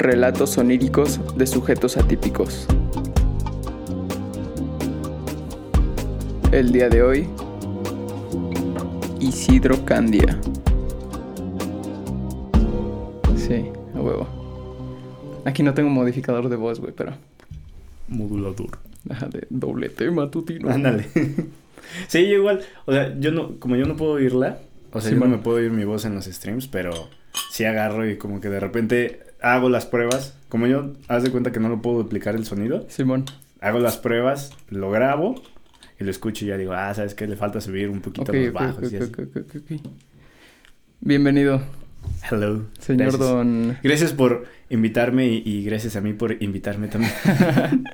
Relatos oníricos de sujetos atípicos. El día de hoy, Isidro Candia. Sí, a huevo. Aquí no tengo modificador de voz, güey, pero. Modulador. Ajá, de doblete matutino. Ándale. sí, yo igual. O sea, yo no, como yo no puedo oírla, o sea, Sí, yo no me puedo oír mi voz en los streams, pero sí agarro y como que de repente hago las pruebas. Como yo, haz de cuenta que no lo puedo duplicar el sonido, Simón. hago las pruebas, lo grabo y lo escucho y ya digo, ah, ¿sabes qué? Le falta subir un poquito Ok, los bajos y así. Bienvenido, Hello. señor Gracias. don. Gracias por invitarme y, y gracias a mí por invitarme también.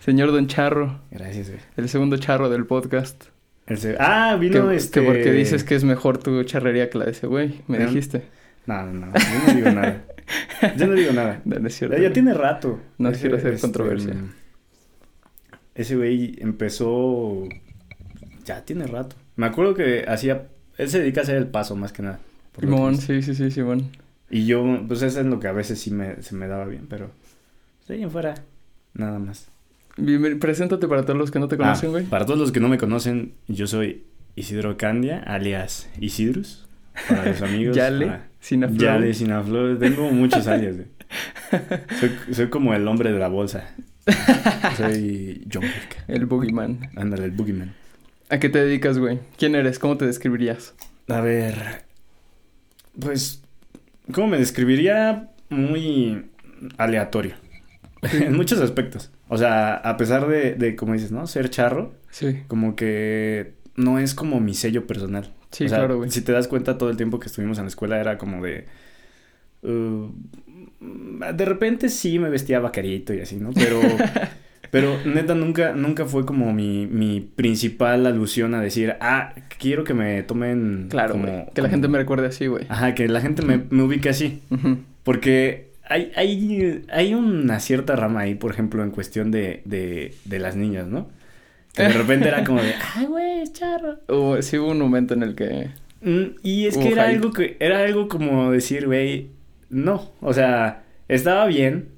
señor don Charro, gracias, güey. el segundo charro del podcast. El se- Ah, vino que, este... que porque dices que es mejor tu charrería que la de ese güey, me Eh, dijiste. No, no, no. Yo no digo nada. Yo no digo nada. No, no es cierto. Ya, ya tiene rato. No Ese, quiero hacer este, controversia. mm, Ese güey empezó. Ya tiene rato. Me acuerdo que hacía. Él se dedica a hacer el paso más que nada. Simón, sí, sí, sí, Simón. Y yo, pues eso es lo que a veces sí me, se me daba bien, pero. De ahí en fuera, nada más. Bienven- Preséntate para todos los que no te conocen, Ah, güey. para todos los que no me conocen, yo soy Isidro Candia, alias Isidrus. Para los amigos. Yale, para- Sinaflow. Yale, Sinaflow. Tengo muchos güey. Soy, soy como el hombre de la bolsa. Soy John Wick. El Boogeyman. Ándale, el boogeyman. ¿A qué te dedicas, güey? ¿Quién eres? ¿Cómo te describirías? A ver. Pues. ¿Cómo me describiría? Muy aleatorio. en muchos aspectos. O sea, a pesar de, de, como dices, ¿no? Ser charro, Sí, como que no es como mi sello personal. Sí, o sea, claro, güey. Si te das cuenta, todo el tiempo que estuvimos en la escuela era como de. uh, de repente sí me vestía vaquerito y así, ¿no? Pero. pero neta, nunca, nunca fue como mi, mi principal alusión a decir, ah, quiero que me tomen. Claro, como, güey. Que la gente me recuerde así, güey. Ajá, que la gente me, me ubique así. Porque hay, hay, hay una cierta rama ahí, por ejemplo, en cuestión de, de, de las niñas, ¿no? Que de repente era como de, ay, güey, es charro. Hubo- sí hubo un momento en el que... Mm, Y es que era hype. algo que era algo como decir, güey, no, o sea, estaba bien.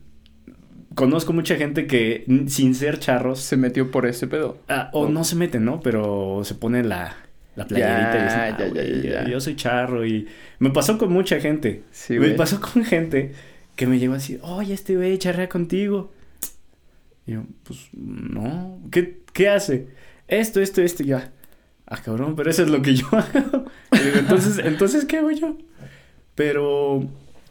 Conozco mucha gente que sin ser charros Se metió por ese pedo. ah, o Oh. no se mete, ¿no? Pero se pone la la playerita y Ya, dice, "Ah, ya, ya, ya". yo soy charro y me pasó con mucha gente. Sí, me pasó con gente que me llegó a decir, "Oye, este güey charrea contigo." Y yo, pues no, ¿qué qué hace? Esto, esto, esto y ya. Ah, cabrón, pero eso es lo que yo hago. Y digo, entonces, entonces, ¿qué hago yo? Pero,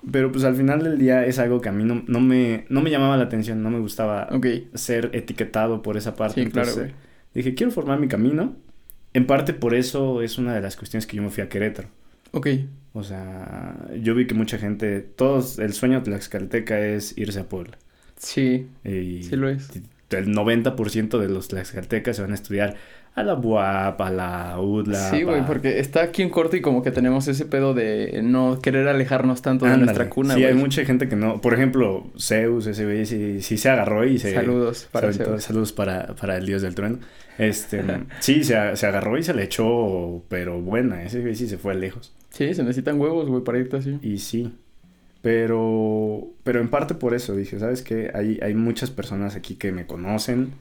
pero pues al final del día es algo que a mí no, no me, no me llamaba la atención, no me gustaba ser etiquetado por esa parte. Sí, Entonces. Dije, quiero formar mi camino. En parte por eso es una de las cuestiones que yo me fui a Querétaro. Ok. O sea, yo vi que mucha gente, todos, el sueño de Tlaxcalteca es irse a Puebla. Sí, Y sí lo es. El 90% de los tlaxcaltecas se van a estudiar a la UAP, a la UDLA. Sí, güey, porque está aquí en corto y como que tenemos ese pedo de no querer alejarnos tanto de nuestra cuna, Sí, güey. hay mucha gente que no. Por ejemplo, Zeus, ese güey, sí, sí se agarró y se. Saludos para Saludos, Zeus. saludos para, para el dios del trueno. Este, sí, se, se agarró y se le echó, pero buena. Ese güey sí se fue lejos. Sí, se necesitan huevos, güey, para irte así. Y sí. Pero, pero en parte por eso dije, ¿sabes qué? Hay, hay muchas personas aquí que me conocen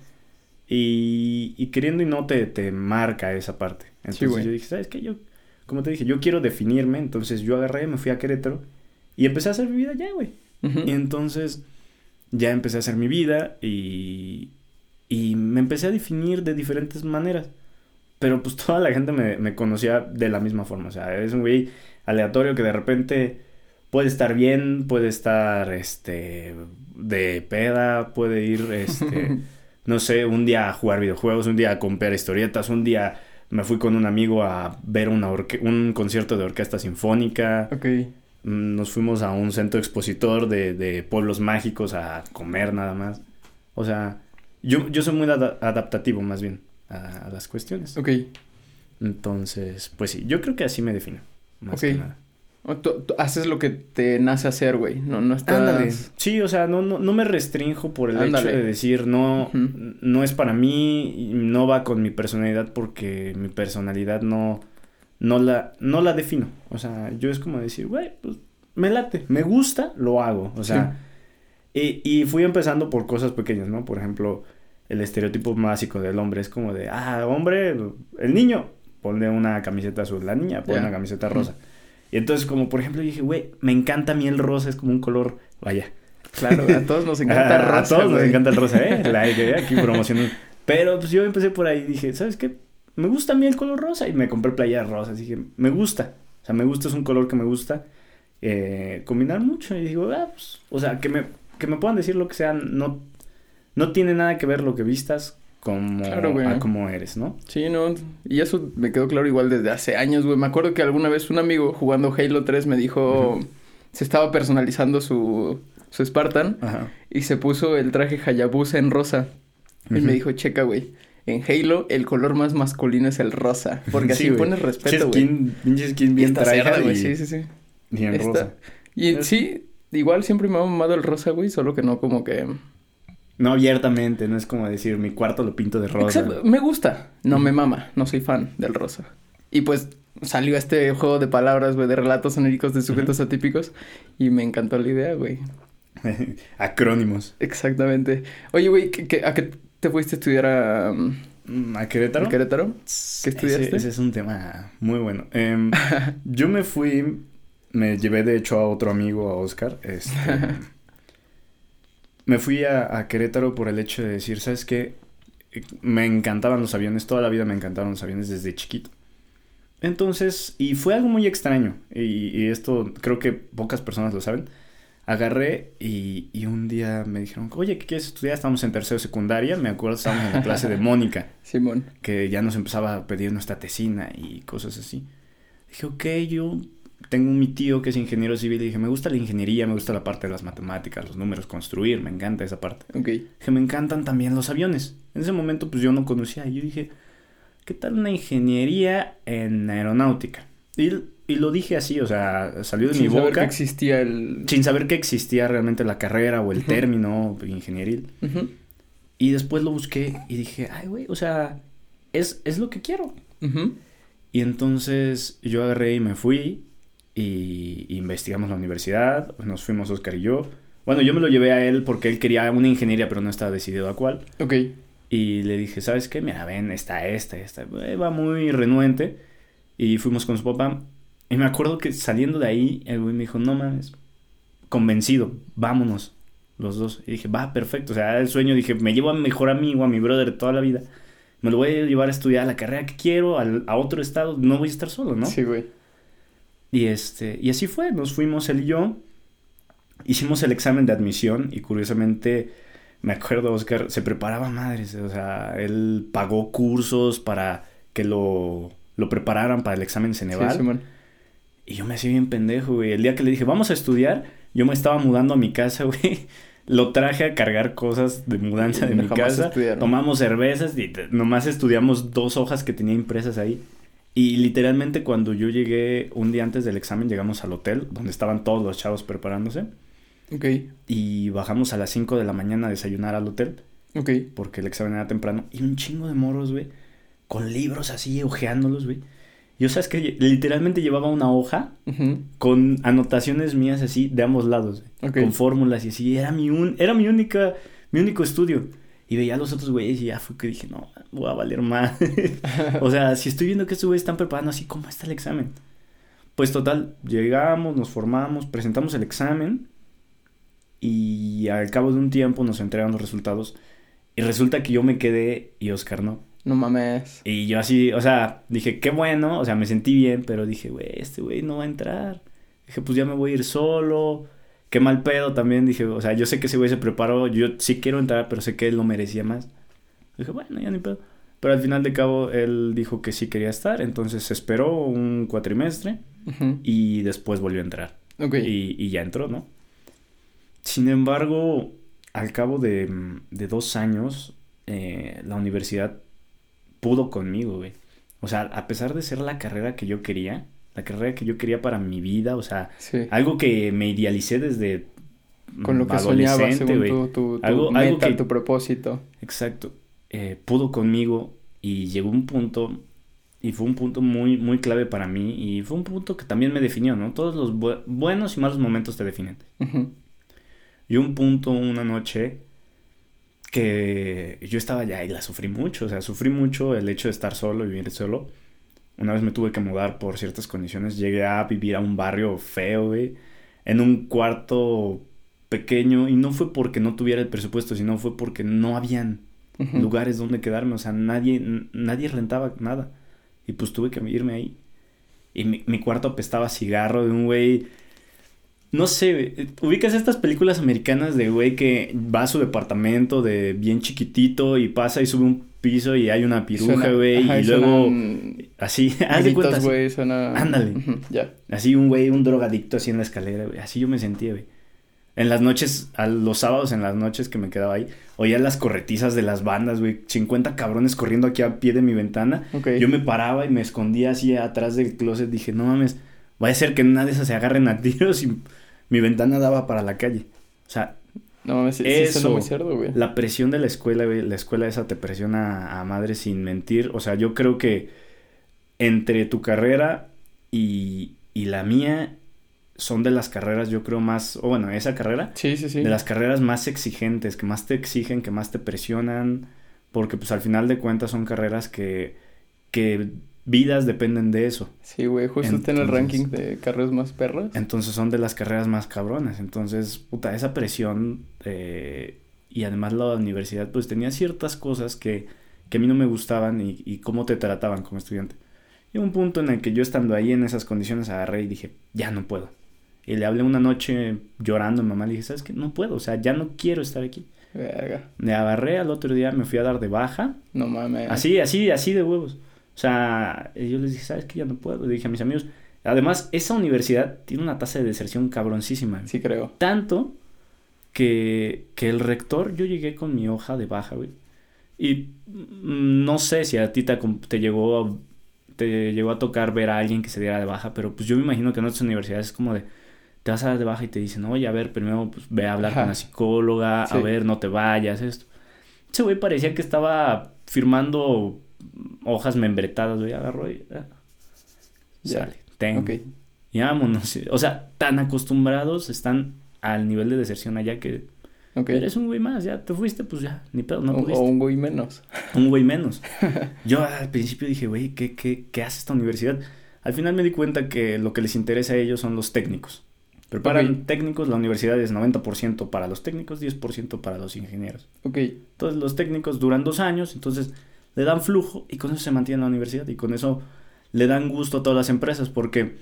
y, y queriendo y no te, te marca esa parte. Entonces güey. yo dije, ¿sabes qué? Yo, como te dije, yo quiero definirme. Entonces yo agarré, me fui a Querétaro y empecé a hacer mi vida allá, güey. Ujú. Y entonces ya empecé a hacer mi vida y, y me empecé a definir de diferentes maneras. Pero pues toda la gente me, me conocía de la misma forma. O sea, es un güey aleatorio que de repente puede estar bien, puede estar este de peda, puede ir este no sé, un día a jugar videojuegos, un día a comprar historietas, un día me fui con un amigo a ver una un concierto de orquesta sinfónica. Ok. Mm, Nos fuimos a un centro expositor de, de pueblos mágicos a comer nada más. O sea, yo, yo soy muy ada- adaptativo más bien a, a las cuestiones. Ok. Entonces, pues sí, yo creo que así me defino. Más Ok. que nada. O tú- tú haces lo que te nace hacer, güey. No, no estás... Ándale. Sí, o sea, no, no, no me restrinjo por el Ándale. hecho de decir no, no es para mí, y no va con mi personalidad porque mi personalidad no, no la, no la defino. O sea, yo es como decir, güey, pues me late, me gusta, lo hago. O sea, Y, y fui empezando por cosas pequeñas, ¿no? Por ejemplo, el estereotipo básico del hombre es como de, ah, hombre, el niño, ponle una camiseta azul, la niña, pone Ya. una camiseta rosa. Y entonces, como por ejemplo, dije, güey, me encanta a mí el rosa, es como un color, vaya. Claro, a todos nos encanta a, rosa. a todos nos encanta el rosa, ¿eh? La que aquí promocionando. Pero pues yo empecé por ahí y dije, ¿sabes qué? Me gusta a mí el color rosa y me compré playeras rosas. Dije, me gusta. O sea, me gusta, es un color que me gusta. eh, combinar mucho. Y digo, ah, pues, o sea, que me, que me puedan decir lo que sea, no, no tiene nada que ver lo que vistas como Claro, güey. a cómo eres, ¿no? Sí, no, y eso me quedó claro igual desde hace años, güey. Me acuerdo que alguna vez un amigo jugando Halo 3 me dijo, se estaba personalizando su, su Spartan Ajá. y se puso el traje Hayabusa en rosa. Y me dijo, checa, güey, en Halo el color más masculino es el rosa, porque así Sí, pones respeto, güey. skin, pinche skin bien cerda, güey, y, sí, sí, sí. y en rosa. Y Es- sí, igual siempre me ha mamado el rosa, güey, solo que no como que... No abiertamente, no es como decir, mi cuarto lo pinto de rosa. Exacto, me gusta, no me mama, no soy fan del rosa. Y pues salió este juego de palabras, güey, de relatos oníricos de sujetos atípicos y me encantó la idea, güey. Acrónimos. Exactamente. Oye, güey, ¿qué- qué- ¿a qué te fuiste a estudiar a, um, Mm, ¿A Querétaro? a Querétaro? Ese- estudiaste? Ese, es un tema muy bueno. Em, yo me fui, me llevé de hecho a otro amigo, a Oscar. Este, me fui a, a Querétaro por el hecho de decir, ¿sabes qué? Me encantaban los aviones, toda la vida me encantaron los aviones desde chiquito. Entonces, y fue algo muy extraño, y, y esto creo que pocas personas lo saben. Agarré y, y un día me dijeron, oye, ¿qué quieres estudiar? Estábamos en tercero secundaria, me acuerdo, estábamos en la clase de Mónica Simón. que ya nos empezaba a pedir nuestra tesina y cosas así. Dije, ok, yo tengo mi tío que es ingeniero civil y dije, me gusta la ingeniería, me gusta la parte de las matemáticas, los números, construir, me encanta esa parte. Ok. Dije, me encantan también los aviones. En ese momento pues yo no conocía y yo dije, ¿qué tal una ingeniería en aeronáutica? Y, y lo dije así, o sea, salió de Sin mi saber boca que existía el... sin saber que existía realmente la carrera o el término ingenieril. Ujú, Y después lo busqué y dije, ay, güey, o sea, es, es lo que quiero. Y entonces yo agarré y me fui y investigamos la universidad, nos fuimos Oscar y yo. Bueno, yo me lo llevé a él porque él quería una ingeniería, pero no estaba decidido a cuál. Ok. Y le dije, ¿sabes qué? Mira, ven, está esta, esta. Eh, Va muy renuente. Y fuimos con su papá. Y me acuerdo que saliendo de ahí, el güey me dijo, no mames, convencido, vámonos los dos. Y dije, va, perfecto. O sea, el sueño, dije, me llevo a mi mejor amigo, a mi brother toda la vida. Me lo voy a llevar a estudiar la carrera que quiero, al- a otro estado. No voy a estar solo, ¿no? Sí, güey. Y este, y así fue, nos fuimos él y yo, hicimos el examen de admisión y curiosamente me acuerdo Oscar se preparaba madres, o sea, él pagó cursos para que lo, lo prepararan para el examen Ceneval Sí, y yo me hacía bien pendejo, güey. El día que le dije, "Vamos a estudiar", yo me estaba mudando a mi casa, güey. Lo traje a cargar cosas de mudanza de mi casa. estudiaron. Tomamos cervezas y nomás estudiamos dos hojas que tenía impresas ahí. Y literalmente cuando yo llegué un día antes del examen, llegamos al hotel donde estaban todos los chavos preparándose. Ok. Y bajamos a las 5 de la mañana a desayunar al hotel Ok. porque el examen era temprano. Y un chingo de morros, güey, con libros así, ojeándolos, güey. Yo sabes que literalmente llevaba una hoja con anotaciones mías así de ambos lados, güey, con fórmulas y así. Era mi un, era mi única, mi único estudio. Y veía a los otros güeyes y ya fue que dije, no, voy a valer más. o sea, si estoy viendo que estos güeyes están preparando así, ¿cómo está el examen? Pues total, llegamos, nos formamos, presentamos el examen y al cabo de un tiempo nos entregan los resultados. Y resulta que yo me quedé y Oscar no. No mames. Y yo así, o sea, dije, qué bueno, o sea, me sentí bien, pero dije, güey, este güey no va a entrar. Dije, pues ya me voy a ir solo. Qué mal pedo también, dije, o sea, yo sé que ese güey se preparó, yo sí quiero entrar, pero sé que él lo merecía más. Dije, bueno, ya ni pedo. Pero al final de cabo, él dijo que sí quería estar, entonces esperó un cuatrimestre y después volvió a entrar. Y ya entró, ¿no? Sin embargo, al cabo de, de dos años, eh, la universidad pudo conmigo, güey. O sea, a pesar de ser la carrera que yo quería, la carrera que yo quería para mi vida, o sea, Sí. algo que me idealicé desde Con lo mm, que adolescente, según tu, tu, tu Algo- meta, algo que- tu propósito. Exacto. Eh, pudo conmigo y llegó un punto, y fue un punto muy, muy clave para mí, y fue un punto que también me definió, ¿no? Todos los bu- buenos y malos momentos te definen. Y un punto, una noche, que yo estaba ya y la sufrí mucho, o sea, sufrí mucho el hecho de estar solo, vivir solo. Una vez me tuve que mudar por ciertas condiciones, llegué a vivir a un barrio feo, güey, en un cuarto pequeño y no fue porque no tuviera el presupuesto, sino fue porque no habían lugares donde quedarme, o sea, nadie, nadie rentaba nada. Y pues tuve que irme ahí. Y mi, mi cuarto apestaba cigarro de un güey. No sé, ubicas estas películas americanas de güey que va a su departamento de bien chiquitito y pasa y sube un piso y hay una piruja, güey, y luego así, haz de cuenta. güey, suena... Ándale. ya. Así un güey, un drogadicto así en la escalera, güey. Así yo me sentía, güey. En las noches, a los sábados en las noches que me quedaba ahí, oía las corretizas de las bandas, güey. 50 cabrones corriendo aquí a pie de mi ventana. Yo me paraba y me escondía así atrás del closet. Dije, no mames, vaya a ser que nada de esas se agarren a tiros y mi ventana daba para la calle. O sea, no mames, eso, muy cerdo, güey. La presión de la escuela, güey, la escuela esa te presiona a madre sin mentir. O sea, yo creo que entre tu carrera y, y la mía son de las carreras, yo creo, más, o bueno, esa carrera, sí, sí, sí. de las carreras más exigentes, que más te exigen, que más te presionan, porque pues al final de cuentas son carreras que, que vidas dependen de eso. Sí, güey, justo está en el ranking de carreras más perras. Entonces son de las carreras más cabronas. Entonces, puta, esa presión eh, y además la universidad, pues tenía ciertas cosas que, que a mí no me gustaban y, y, cómo te trataban como estudiante. Y un punto en el que yo estando ahí en esas condiciones agarré y dije, ya no puedo. Y le hablé una noche llorando a mamá, le dije, ¿sabes qué? No puedo, o sea, ya no quiero estar aquí. Verga. Me agarré al otro día, me fui a dar de baja. No mames. Así, así, así de huevos. O sea, yo les dije, ¿sabes qué? Ya no puedo. Le dije a mis amigos. Además, esa universidad tiene una tasa de deserción cabroncísima. Sí, creo. Tanto que, que el rector, yo llegué con mi hoja de baja, güey. Y no sé si a ti te, te llegó a, te llegó a tocar ver a alguien que se diera de baja, pero pues yo me imagino que en otras universidades es como de, te vas a dar de baja y te dicen, oye, a ver, primero pues, ve a hablar con la psicóloga, a ver, no te vayas, esto. Ese güey parecía que estaba firmando hojas membretadas, güey, agarró y... Ah, sale, tengo. Y vámonos. O sea, tan acostumbrados están al nivel de deserción allá que... Eres un güey más, ya te fuiste, pues ya, ni pedo, no O un güey menos. Un güey menos. Yo al principio dije, güey, ¿qué, qué, ¿qué hace esta universidad? Al final me di cuenta que lo que les interesa a ellos son los técnicos. Preparan técnicos, la universidad es 90% para los técnicos, 10% para los ingenieros. Ok. Entonces los técnicos duran dos años, entonces le dan flujo y con eso se mantiene la universidad y con eso le dan gusto a todas las empresas porque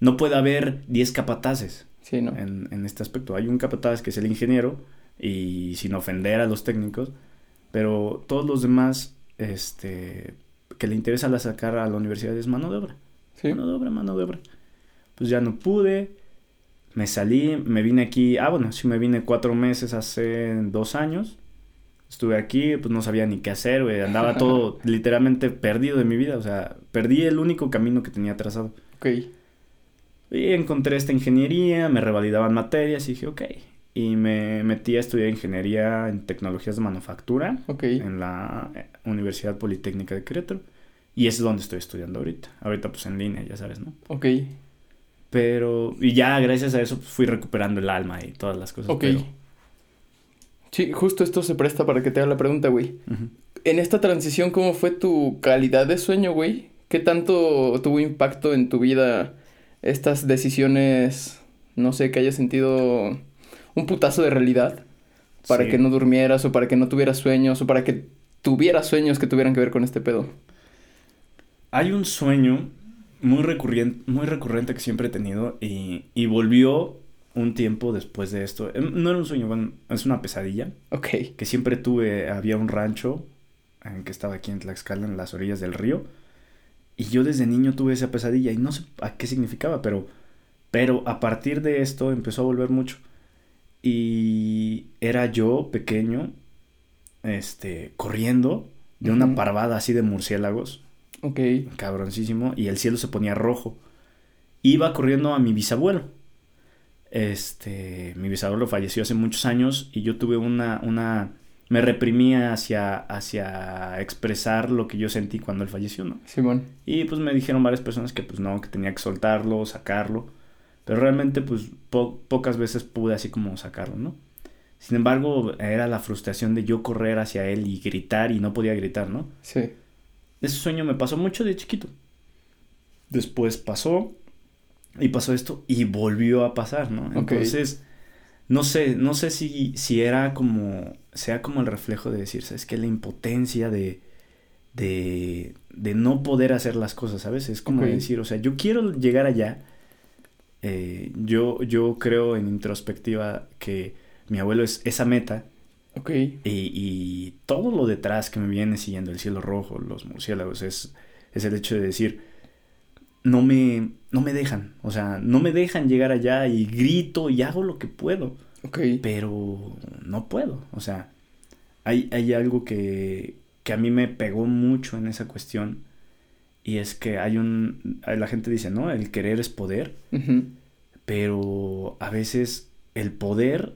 no puede haber 10 capataces sí, ¿no? en, en, este aspecto. Hay un capataz que es el ingeniero y sin ofender a los técnicos, pero todos los demás este, que le interesa la sacar a la universidad es mano de obra. ¿Sí? Mano de obra, mano de obra. Pues ya no pude, me salí, me vine aquí, ah bueno, sí me vine cuatro meses hace dos años estuve aquí, pues no sabía ni qué hacer, güey. Andaba todo literalmente perdido de mi vida. O sea, perdí el único camino que tenía trazado. Ok. Y encontré esta ingeniería, me revalidaban materias y dije, ok. Y me metí a estudiar ingeniería en tecnologías de manufactura. Ok. En la eh, Universidad Politécnica de Querétaro. Y es donde estoy estudiando ahorita. Ahorita pues en línea, ya sabes, ¿no? Ok. Pero, y ya gracias a eso pues, fui recuperando el alma y todas las cosas. Ok. Sí, justo esto se presta para que te haga la pregunta, güey. En esta transición, ¿cómo fue tu calidad de sueño, güey? ¿Qué tanto tuvo impacto en tu vida estas decisiones, no sé, que hayas sentido un putazo de realidad? Para que no durmieras o para que no tuvieras sueños o para que tuvieras sueños que tuvieran que ver con este pedo. Hay un sueño muy recurrente, muy recurrente que siempre he tenido y, y volvió un tiempo después de esto, em, no era un sueño, bueno, es una pesadilla. Ok. Que siempre tuve, había un rancho en que estaba aquí en Tlaxcala, en las orillas del río. Y yo desde niño tuve esa pesadilla y no sé a qué significaba, pero, pero a partir de esto empezó a volver mucho. Y era yo pequeño, este, corriendo de una parvada así de murciélagos. Ok. Cabroncísimo. Y el cielo se ponía rojo. Iba corriendo a mi bisabuelo este, mi bisabuelo falleció hace muchos años y yo tuve una, una, me reprimía hacia, hacia expresar lo que yo sentí cuando él falleció, ¿no? Simón. Y pues me dijeron varias personas que pues no, que tenía que soltarlo, sacarlo, pero realmente pues pocas veces pude así como sacarlo, ¿no? Sin embargo, era la frustración de yo correr hacia él y gritar y no podía gritar, ¿no? Sí. Ese sueño me pasó mucho de chiquito. Después pasó y pasó esto y volvió a pasar, ¿no? Entonces, no sé, no sé si, si era como, sea como el reflejo de decir, ¿sabes qué? La impotencia de, de, de no poder hacer las cosas, ¿sabes? Es como decir, o sea, yo quiero llegar allá. Eh, yo, yo creo en introspectiva que mi abuelo es esa meta. Ok. Y, y, todo lo detrás que me viene siguiendo, el cielo rojo, los murciélagos, es, es el hecho de decir, no me, no me dejan, o sea, no me dejan llegar allá y grito y hago lo que puedo. Ok. Pero no puedo, o sea, hay, hay algo que, que a mí me pegó mucho en esa cuestión y es que hay un, la gente dice, ¿no? El querer es poder, pero a veces el poder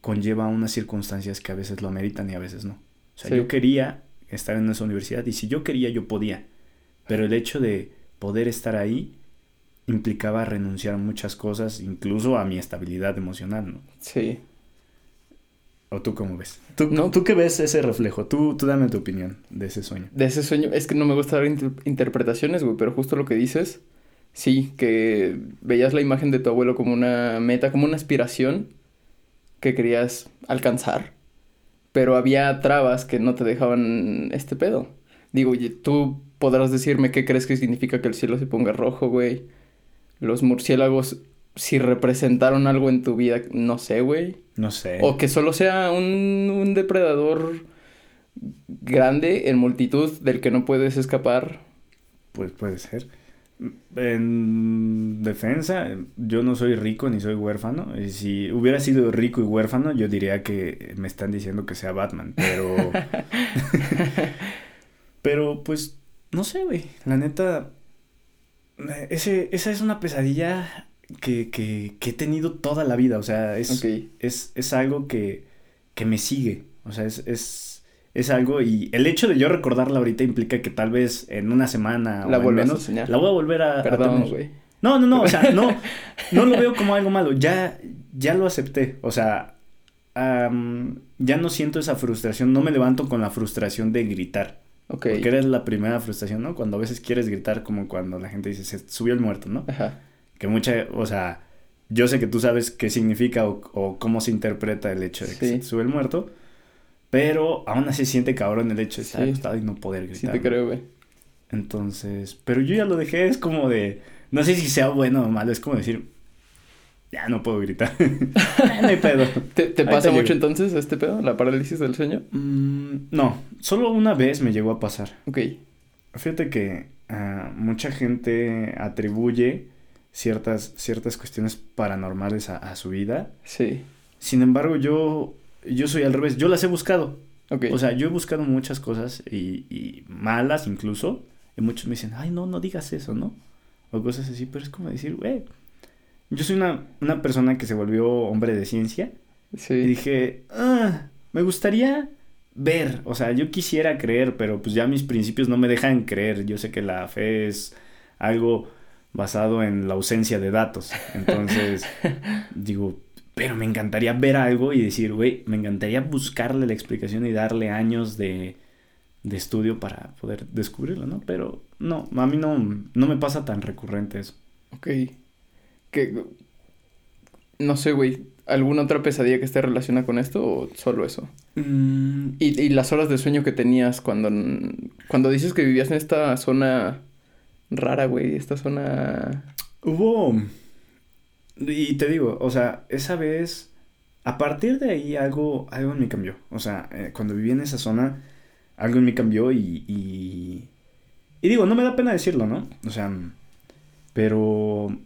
conlleva unas circunstancias que a veces lo ameritan y a veces no. O sea, yo quería estar en esa universidad y si yo quería yo podía, pero el hecho de poder estar ahí implicaba renunciar a muchas cosas, incluso a mi estabilidad emocional, ¿no? Sí. ¿O tú cómo ves? ¿Tú, no, ¿tú qué ves ese reflejo? Tú, tú dame tu opinión de ese sueño. De ese sueño, es que no me gusta dar interpretaciones, güey, pero justo lo que dices, sí, que veías la imagen de tu abuelo como una meta, como una aspiración, que querías alcanzar, pero había trabas que no te dejaban este pedo. Digo, tú podrás decirme qué crees que significa que el cielo se ponga rojo, güey. Los murciélagos, si representaron algo en tu vida, no sé, güey. No sé. O que solo sea un, un depredador grande en multitud del que no puedes escapar. Pues puede ser. En defensa, yo no soy rico ni soy huérfano. Y si hubiera sido rico y huérfano, yo diría que me están diciendo que sea Batman. Pero. pero pues, no sé, güey. La neta. Ese, esa es una pesadilla que, que, que he tenido toda la vida. O sea, es, es, es algo que, que me sigue. O sea, es, es es algo y el hecho de yo recordarla ahorita implica que tal vez en una semana la o menos a la voy a volver a Perdón, güey. No, no, no, o sea, no no lo veo como algo malo, ya ya lo acepté, o sea, ya no siento esa frustración, no me levanto con la frustración de gritar. Porque eres la primera frustración, ¿no? Cuando a veces quieres gritar como cuando la gente dice, se subió el muerto, ¿no? Ajá. Que mucha, o sea, yo sé que tú sabes qué significa o, cómo se interpreta el hecho de que se sube el muerto. Pero aún así siente cabrón el hecho de estar acostado y no poder gritar. Sí, te creo, güey. Entonces, pero yo ya lo dejé, es como de, no sé si sea bueno o malo, es como decir, ya no puedo gritar. no hay pedo. ¿Te, pasa mucho entonces este pedo, la parálisis del sueño? Mm, no, solo una vez me llegó a pasar. Ok. Fíjate que ah, mucha gente atribuye ciertas, ciertas cuestiones paranormales a, a su vida. Sí. Sin embargo, yo yo soy al revés, yo las he buscado. Okay. O sea, yo he buscado muchas cosas y, y, malas incluso. Y muchos me dicen, ay, no, no digas eso, ¿no? O cosas así, pero es como decir, güey, yo soy una, una persona que se volvió hombre de ciencia. Sí. Y dije, ah, me gustaría ver, o sea, yo quisiera creer, pero pues ya mis principios no me dejan creer. Yo sé que la fe es algo basado en la ausencia de datos. Entonces, digo, pero me encantaría ver algo y decir, güey, me encantaría buscarle la explicación y darle años de, de estudio para poder descubrirlo, ¿no? Pero no, a mí no, no me pasa tan recurrente eso. Ok. Que, no sé, güey, ¿alguna otra pesadilla que esté relacionada con esto o solo eso? Mm. ¿Y, ¿Y, las horas de sueño que tenías cuando, cuando dices que vivías en esta zona rara, güey, esta zona... Hubo y te digo, o sea, esa vez, a partir de ahí algo, algo en mí cambió. O sea, eh, cuando viví en esa zona, algo en mí cambió y, y... Y digo, no me da pena decirlo, ¿no? O sea, pero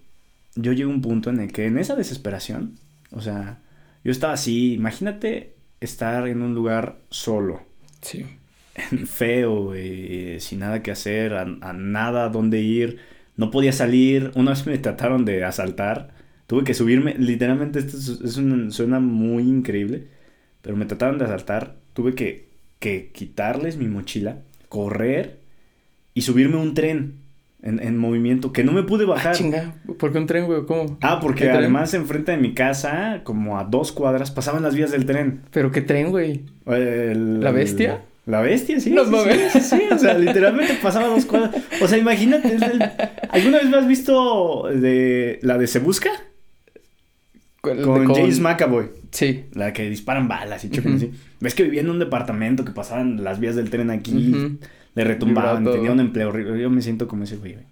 yo llegué a un punto en el que en esa desesperación, o sea, yo estaba así, imagínate estar en un lugar solo. Sí. Feo, eh, sin nada que hacer, a, a nada dónde ir, no podía salir. Una vez me trataron de asaltar Tuve que subirme, literalmente esto es, suena muy increíble, pero me trataron de asaltar. Tuve que, que quitarles mi mochila, correr y subirme a un tren. En, en movimiento, que no me pude Ah, bajar. chinga. ¿Por qué un tren, güey? ¿Cómo? Ah, porque además enfrente de mi casa, como a dos cuadras, pasaban las vías del tren. ¿Pero qué tren, güey? El- ¿La bestia? La bestia, sí. No sí, sí, sí, sí, o sea, literalmente pasaba dos cuadras. O sea, imagínate. el- ¿Alguna vez me has visto de la de Se Busca? ¿Cuál- Con, con- James McAvoy. Sí. La que disparan balas y chocan Ujú. así. Ves que vivía en un departamento que pasaban las vías del tren aquí, Ujú. le retumbaban, tenía un empleo horrible. Yo me siento como ese güey, güey.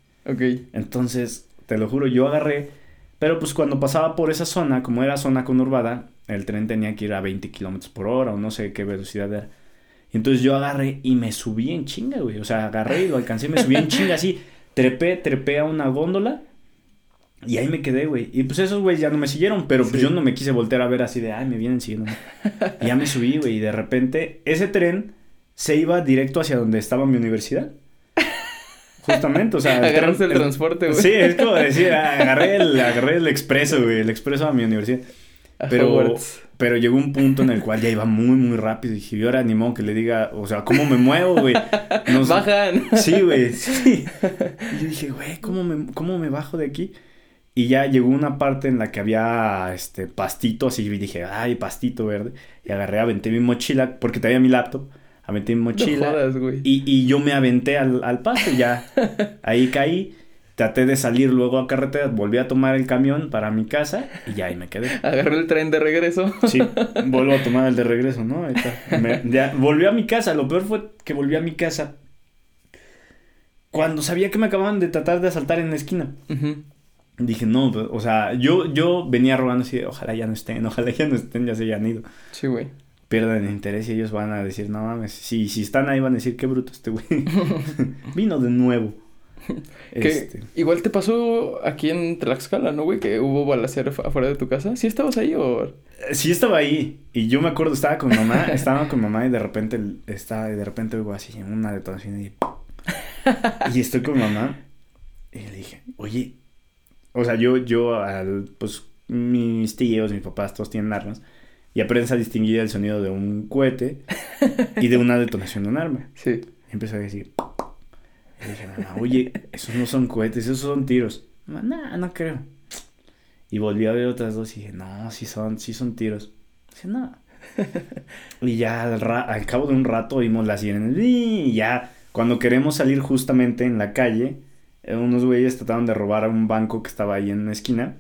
Ok. Entonces, te lo juro, yo agarré. Pero pues cuando pasaba por esa zona, como era zona conurbada, el tren tenía que ir a 20 kilómetros por hora o no sé qué velocidad era. Y entonces yo agarré y me subí en chinga, güey. O sea, agarré y lo alcancé, me subí en chinga así. Trepé, trepé a una góndola. Y ahí me quedé, güey. Y pues esos güeyes ya no me siguieron, pero pues Sí. yo no me quise voltear a ver así de, ay, me vienen siguiendo. Y ya me subí, güey. Y de repente ese tren se iba directo hacia donde estaba mi universidad. Justamente, o sea, Agarraste el transporte, güey. Sí, es como decir, ah, agarré el, agarré el expreso, güey, el expreso a mi universidad. A Pero, pero llegó un punto en el cual ya iba muy, muy rápido. Y dije, yo ahora ni modo que le diga, o sea, ¿cómo me muevo, güey? No. Bajan. Sí, güey, sí. Y yo dije, güey, ¿cómo me, ¿cómo me bajo de aquí? Y ya llegó una parte en la que había, este, pastito, así, y dije, ay, pastito verde. Y agarré, aventé mi mochila, porque traía mi laptop, aventé mi mochila. No jodas, güey. Y, y yo me aventé al, al pasto y ya. Ahí caí. Traté de salir luego a carretera. Volví a tomar el camión para mi casa. Y ya ahí me quedé. Agarré el tren de regreso. Sí, vuelvo a tomar el de regreso, ¿no? Ahí está. Me- ya, volví a mi casa. Lo peor fue que volví a mi casa. Cuando sabía que me acababan de tratar de asaltar en la esquina. Dije, no, pues, o sea, yo, yo venía rogando así, de, ojalá ya no estén, ojalá ya no estén, ya se hayan ido. Sí, güey. Pierdan el interés y ellos van a decir, no mames, si, si están ahí van a decir, qué bruto este güey. Vino de nuevo. Que Este, igual te pasó aquí en Tlaxcala, ¿no, güey? Que hubo balacera afu- afuera de tu casa. ¿Sí estabas ahí o...? sí estaba ahí y yo me acuerdo, estaba con mamá, estaba con mamá y de repente, estaba, y de repente oigo así una detonación y, y estoy con mamá y le dije, oye, o sea, yo, yo, al, pues, mis tíos, mis papás, todos tienen armas y aprendes a distinguir el sonido de un cohete y de una detonación de un arma. Sí. Y empezó a decir. Y dije, mamá, oye, esos no son cohetes, esos son tiros. No, no creo. Y volví a ver otras dos y dije, no, sí son, sí son tiros. Dice, no. Y ya al, ra- al cabo de un rato oímos las sirenas. Y ya, cuando queremos salir justamente en la calle, unos güeyes trataron de robar a un banco que estaba ahí en una esquina.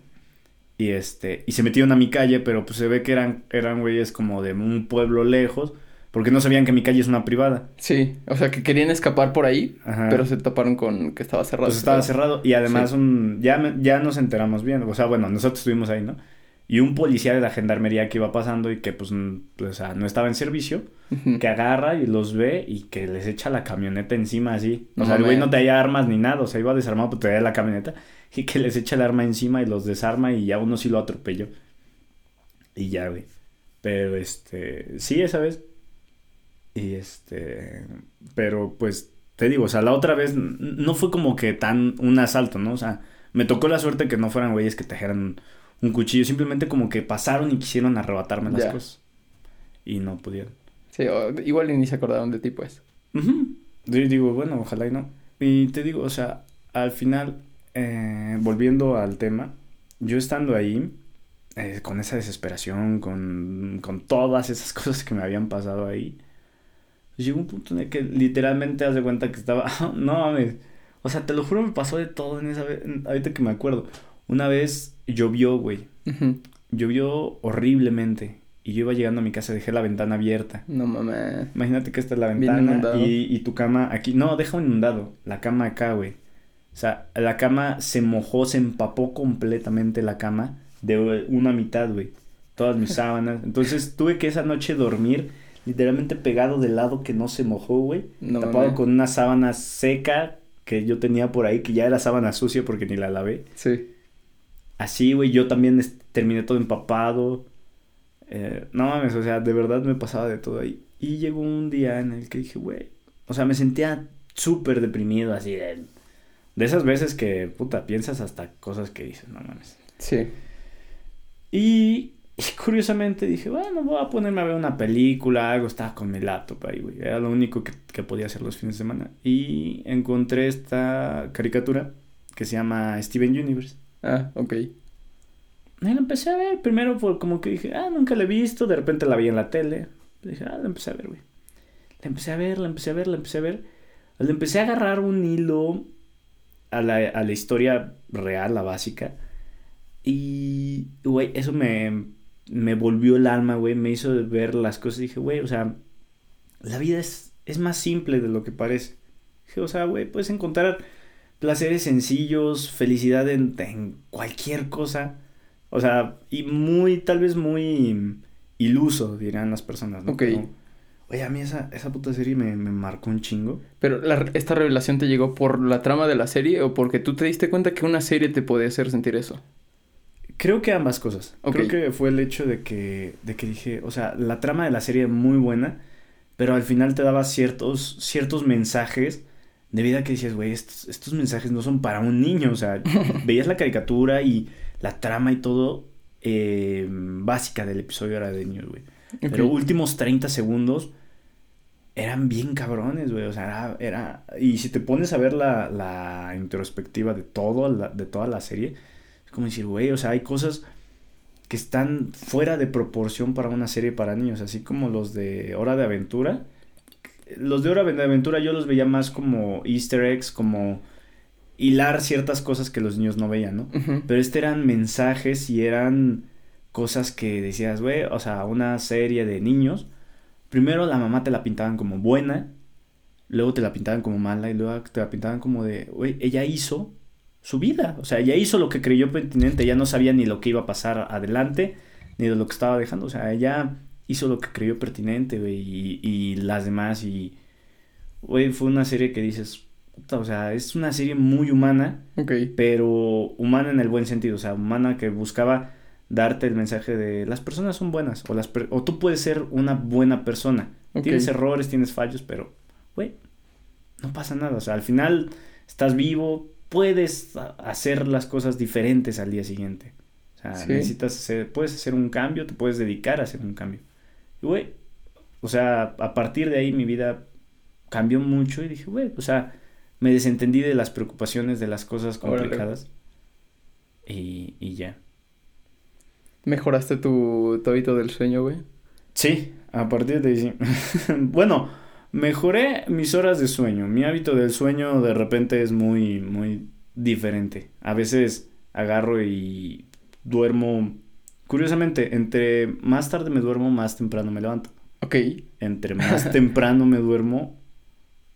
Y este, y se metieron a mi calle, pero pues se ve que eran, eran güeyes como de un pueblo lejos, porque no sabían que mi calle es una privada. Sí. O sea, que querían escapar por ahí, Ajá. pero se taparon con que estaba cerrado. Pues estaba cerrado y además Sí. un, ya, ya nos enteramos bien, o sea, bueno, nosotros estuvimos ahí, ¿no? Y un policía de la gendarmería que iba pasando y que pues, o sea, no estaba en servicio, que agarra y los ve y que les echa la camioneta encima así. O No sea, el güey no traía armas ni nada, o sea, iba desarmado, pero traía la camioneta y que les echa el arma encima y los desarma y ya uno sí lo atropelló. Y ya, güey. Pero este, sí, esa vez. Y este, pero pues te digo, o sea, la otra vez no fue como que tan un asalto, ¿no? O sea, me tocó la suerte que no fueran güeyes que trajeran un, cuchillo, simplemente como que pasaron y quisieron arrebatarme las Ya. cosas. Y no pudieron. Sí, o- igual ni se acordaron de ti, pues. Ujú. Yo digo, bueno, ojalá y no. Y te digo, o sea, al final, eh, volviendo al tema, yo estando ahí, eh, con esa desesperación, con, con todas esas cosas que me habían pasado ahí, llegó un punto en el que literalmente haz de cuenta que estaba, no mames, o sea, te lo juro, me pasó de todo en esa vez, ahorita que me acuerdo. Una vez llovió, güey, llovió horriblemente. Y yo iba llegando a mi casa, dejé la ventana abierta. No mames. Imagínate que esta es la ventana y, y tu cama aquí. No, deja inundado. La cama acá, güey. O sea, la cama se mojó, se empapó completamente la cama de una mitad, güey. Todas mis sábanas. Entonces tuve que esa noche dormir literalmente pegado del lado que no se mojó, güey. No tapado con una sábana seca que yo tenía por ahí, que ya era sábana sucia porque ni la lavé. Sí. Así, güey, yo también terminé todo empapado. Eh, no mames, o sea, de verdad me pasaba de todo ahí. Y llegó un día en el que dije, güey, o sea, me sentía súper deprimido, así de... De esas veces que, puta, piensas hasta cosas que dices, no mames. Sí. Y Y curiosamente dije, bueno, voy a ponerme a ver una película, algo, estaba con mi laptop ahí, güey. Era lo único que, que podía hacer los fines de semana. Y encontré esta caricatura que se llama Steven Universe. Ah, ok. Y la empecé a ver. Primero por como que dije, ah, nunca la he visto. De repente la vi en la tele. Dije, ah, la empecé a ver, güey. La empecé a ver, la empecé a ver, la empecé a ver. Le empecé a agarrar un hilo a la, a la historia real, la básica. Y, güey, eso me, me volvió el alma, güey. Me hizo ver las cosas. Dije, güey, o sea, la vida es, es más simple de lo que parece. Dije, o sea, güey, puedes encontrar placeres sencillos, felicidad en, en cualquier cosa. O sea, y muy, tal vez muy iluso, dirán las personas, ¿no? Ok. Como, Oye, a mí esa, esa puta serie me, me marcó un chingo. Pero la- esta revelación te llegó por la trama de la serie o porque tú te diste cuenta que una serie te podía hacer sentir eso. Creo que ambas cosas. Creo que fue el hecho de que, de que dije, o sea, la trama de la serie muy buena, pero al final te daba ciertos, ciertos mensajes de vida que decías, güey, estos, estos mensajes no son para un niño. O sea, veías la caricatura y la trama y todo eh, básica del episodio era de niños, güey. Ok. Pero últimos 30 segundos eran bien cabrones, güey. O sea, era, era- Y si te pones a ver la, la introspectiva de todo, la- de toda la serie, es como decir, güey, o sea, hay cosas que están fuera de proporción para una serie para niños, así como los de Hora de Aventura. Los de Hora de Aventura yo los veía más como easter eggs, como hilar ciertas cosas que los niños no veían, ¿no? Pero este eran mensajes y eran cosas que decías, güey, o sea, una serie de niños. Primero la mamá te la pintaban como buena, luego te la pintaban como mala y luego te la pintaban como de, güey, ella hizo su vida, o sea, ella hizo lo que creyó pertinente, ella no sabía ni lo que iba a pasar adelante, ni de lo que estaba dejando, o sea, ella hizo lo que creyó pertinente, güey, y, y las demás, y, güey, fue una serie que dices, puta, o sea, es una serie muy humana, pero humana en el buen sentido, o sea, humana que buscaba darte el mensaje de las personas son buenas o las per- o tú puedes ser una buena persona. Tienes errores, tienes fallos, pero güey, no pasa nada, o sea, al final estás vivo, puedes hacer las cosas diferentes al día siguiente. O sea, Sí. necesitas hacer, puedes hacer un cambio, te puedes dedicar a hacer un cambio. Y güey, o sea, a partir de ahí mi vida cambió mucho y dije, güey, o sea, me desentendí de las preocupaciones, de las cosas complicadas. Y, y ya. ¿Mejoraste tu, tu hábito del sueño, güey? Sí, a partir de ahí sí. bueno, mejoré mis horas de sueño. Mi hábito del sueño de repente es muy, muy diferente. A veces agarro y duermo. Curiosamente, entre más tarde me duermo, más temprano me levanto. Ok. Entre más temprano me duermo,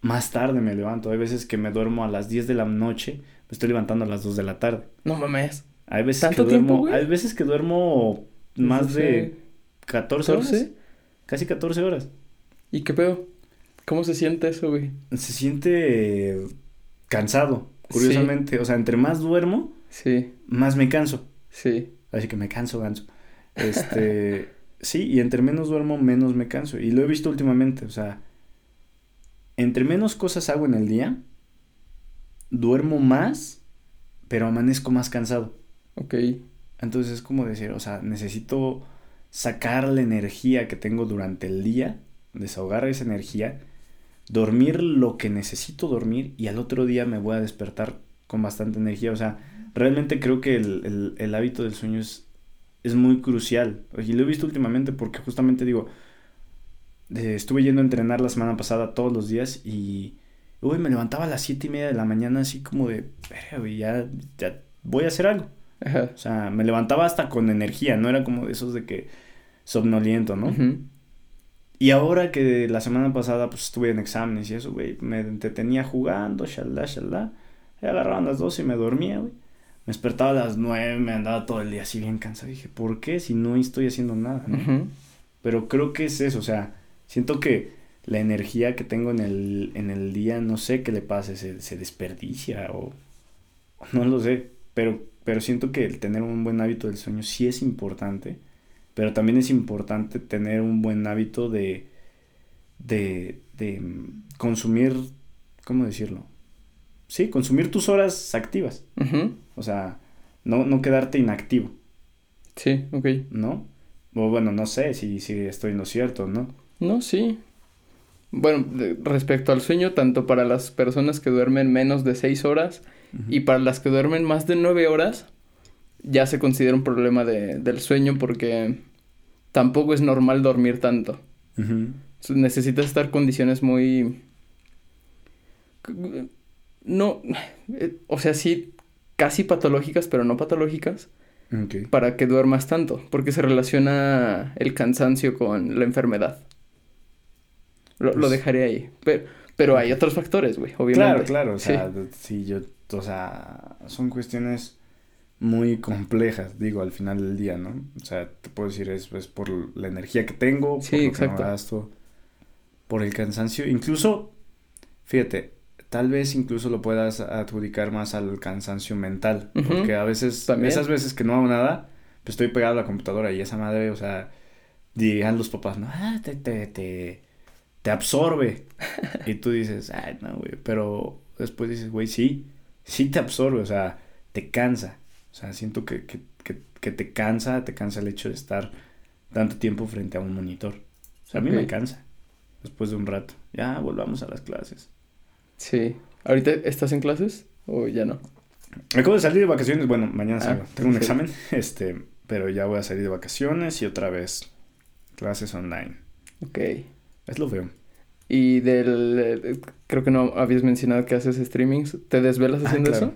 más tarde me levanto. Hay veces que me duermo a las 10 de la noche, me estoy levantando a las 2 de la tarde. No mames. Hay veces ¿Tanto que duermo, tiempo, hay veces que duermo más de Desde 14 horas. 14. Casi 14 horas. ¿Y qué pedo? ¿Cómo se siente eso, güey? Se siente cansado, curiosamente. O sea, entre más duermo, Sí, más me canso. sí. Así que me canso, ganso. Este, sí, y entre menos duermo, menos me canso. Y lo he visto últimamente, o sea, entre menos cosas hago en el día, duermo más, pero amanezco más cansado. Ok. Entonces es como decir, o sea, necesito sacar la energía que tengo durante el día, desahogar esa energía, dormir lo que necesito dormir y al otro día me voy a despertar con bastante energía. O sea, realmente creo que el, el- el hábito del sueño es, es muy crucial. Y lo he visto últimamente porque justamente digo, eh, estuve yendo a entrenar la semana pasada todos los días y, uy, me levantaba a las siete y media de la mañana así como de, "Verga, güey, ya, ya voy a hacer algo. Ajá. O sea, me levantaba hasta con energía, no era como de esos de que somnoliento, ¿no? Y ahora que la semana pasada pues estuve en exámenes y eso, güey, me entretenía jugando, shalá, shalá. Y agarraban las 12 y me dormía, güey. Me despertaba a las 9, me andaba todo el día así bien cansado. dije, ¿por qué si no estoy haciendo nada, no? Pero creo que es eso, o sea, siento que la energía que tengo en el, en el día, no sé qué le pase, se, se desperdicia o no lo sé, pero, pero siento que el tener un buen hábito del sueño sí es importante, pero también es importante tener un buen hábito de, de, de mm, consumir, ¿cómo decirlo? Sí, consumir tus horas activas, Ujú. O sea, no, no quedarte inactivo. Sí, ok. ¿no? O bueno, no sé si, si estoy en lo cierto, ¿no? No, sí. Bueno, de- respecto al sueño, tanto para las personas que duermen menos de seis horas y para las que duermen más de nueve horas, ya se considera un problema de, del sueño porque tampoco es normal dormir tanto. So, Necesitas estar en condiciones muy... No, eh, o sea, sí, casi patológicas, pero no patológicas, para que duermas tanto, porque se relaciona el cansancio con la enfermedad. Lo, lo Pues- dejaré ahí. Pero, pero hay otros factores, güey, obviamente. Claro, claro, o Sí. sea, de- sí, yo, o sea, son cuestiones muy complejas, digo, al final del día, ¿no? O sea, te puedo decir, es, es por la energía que tengo, Sí, por lo exacto. que gasto, por el cansancio, incluso, fíjate, tal vez incluso lo puedas adjudicar más al cansancio mental, porque a veces, También. esas veces que no hago nada, pues estoy pegado a la computadora y esa madre, o sea, digan los papás, no, ah, te, te, te, te absorbe. y tú dices, ay, no, güey, pero después dices, güey, sí, sí te absorbe, o sea, te cansa. O sea, siento que, que, que, que te cansa, te cansa el hecho de estar tanto tiempo frente a un monitor. O sea, a mí me cansa. Después de un rato. Ya volvamos a las clases. Sí. ¿Ahorita estás en clases o ya no? Acabo de salir de vacaciones. Bueno, mañana Ah. Tengo un sí. examen. Este, pero ya voy a salir de vacaciones y otra vez clases online. Ok. Es lo feo. Y del... eh, Creo que no habías mencionado que haces streamings. ¿Te desvelas Ah, haciendo claro. eso?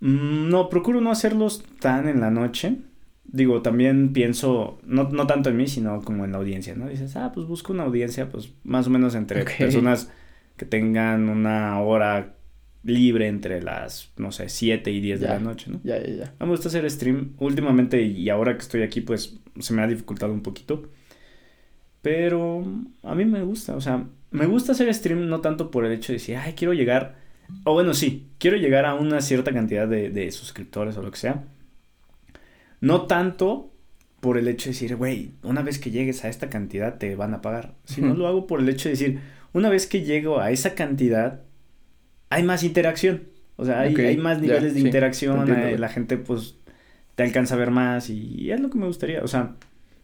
Mm, No, procuro no hacerlos tan en la noche. Digo, también pienso, no, no tanto en mí, sino como en la audiencia, ¿no? Dices, ah, pues busco una audiencia, pues más o menos entre personas que tengan una hora libre entre las, no sé, 7 y 10 de la noche, ¿no? Ya, ya, ya. Me gusta hacer stream. Últimamente y ahora que estoy aquí, pues se me ha dificultado un poquito. Pero a mí me gusta, o sea, me gusta hacer stream no tanto por el hecho de decir, ay, quiero llegar, o bueno, sí, quiero llegar a una cierta cantidad de, de suscriptores o lo que sea. No tanto por el hecho de decir, güey, una vez que llegues a esta cantidad te van a pagar. Sino lo hago por el hecho de decir, una vez que llego a esa cantidad, hay más interacción. O sea, hay, más niveles de sí, interacción, entiendo, eh, la gente pues te alcanza a ver más y, es lo que me gustaría. O sea,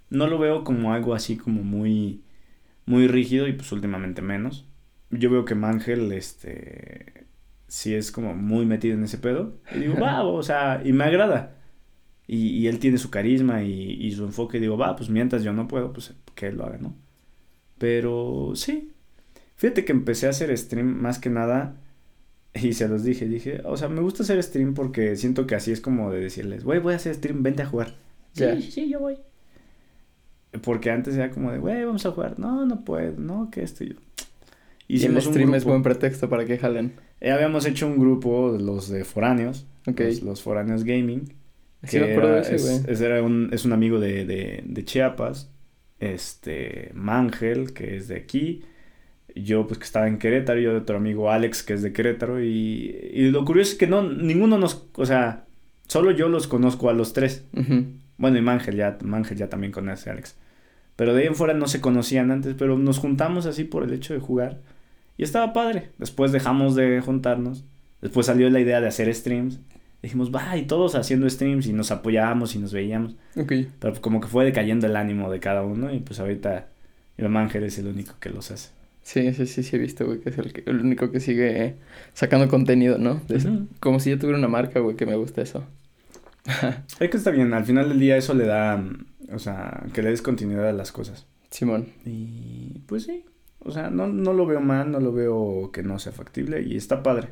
no lo veo como algo así como muy, muy rígido y pues últimamente menos. Yo veo que Mangel, este, sí es como muy metido en ese pedo. Y digo, va, o sea, y me agrada. Y, y él tiene su carisma y, y su enfoque. Y digo, va, pues mientras yo no puedo, pues que él lo haga, ¿no? Pero sí. Fíjate que empecé a hacer stream más que nada. Y se los dije, dije, o sea, me gusta hacer stream porque siento que así es como de decirles, güey, voy a hacer stream, vente a jugar. Sí, sí, sí, yo voy. Porque antes era como de, güey, vamos a jugar. No, no puedo, no, que esto yo. Y el Hicimos un stream es buen pretexto para que jalen. Eh, habíamos hecho un grupo, los de Foráneos. Ok. Los, los Foráneos Gaming. Sí me que acuerdo de era- ese, es, güey. es- era un, es un amigo de, de, de Chiapas. Este, Mangel, que es de aquí. Yo, pues, que estaba en Querétaro. Y yo de otro amigo, Alex, que es de Querétaro. Y, y lo curioso es que no, ninguno nos, o sea, solo yo los conozco a los tres. Bueno, y Mangel ya, Mangel ya también conoce a Alex. Pero de ahí en fuera no se conocían antes, pero nos juntamos así por el hecho de jugar. Y estaba padre. Después dejamos de juntarnos. Después salió la idea de hacer streams. Dijimos, va, y todos haciendo streams y nos apoyábamos y nos veíamos. Pero como que fue decayendo el ánimo de cada uno y pues ahorita el Mangel es el único que los hace. Sí, sí, sí, sí he visto, güey, que es el, que- el único que sigue sacando contenido, ¿no? Es. Como si yo tuviera una marca, güey, que me gusta eso. Es que está bien, al final del día eso le da, o sea, que le des continuidad a las cosas. Simón. Y pues sí, o sea, no, no lo veo mal, no lo veo que no sea factible y está padre.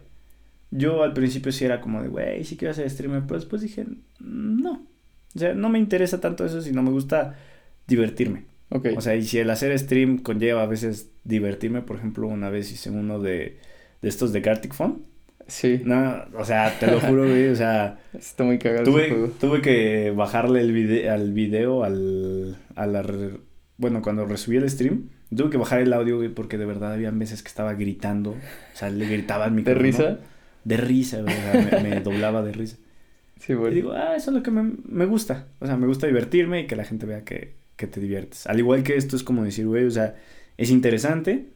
Yo al principio sí era como de, güey, sí quiero hacer streamer, pero después dije, "Mm, no. O sea, no me interesa tanto eso, sino me gusta divertirme. O sea, y si el hacer stream conlleva a veces divertirme, por ejemplo, una vez hice uno de, de estos de Gartic Phone. sí. No, o sea, te lo juro, güey, o sea, Está muy cagado ese tuve, juego. tuve que bajarle el video, al video, al, a la, re- bueno, cuando resubí el stream, tuve que bajar el audio, güey, porque de verdad había veces que estaba gritando, o sea, le gritaba al ¿De micrófono. risa? De risa, güey, o sea, me, me doblaba de risa. Sí, Y güey. digo, ah, eso es lo que me, me gusta. O sea, me gusta divertirme y que la gente vea que, que te diviertes. Al igual que esto es como decir, güey, o sea, es interesante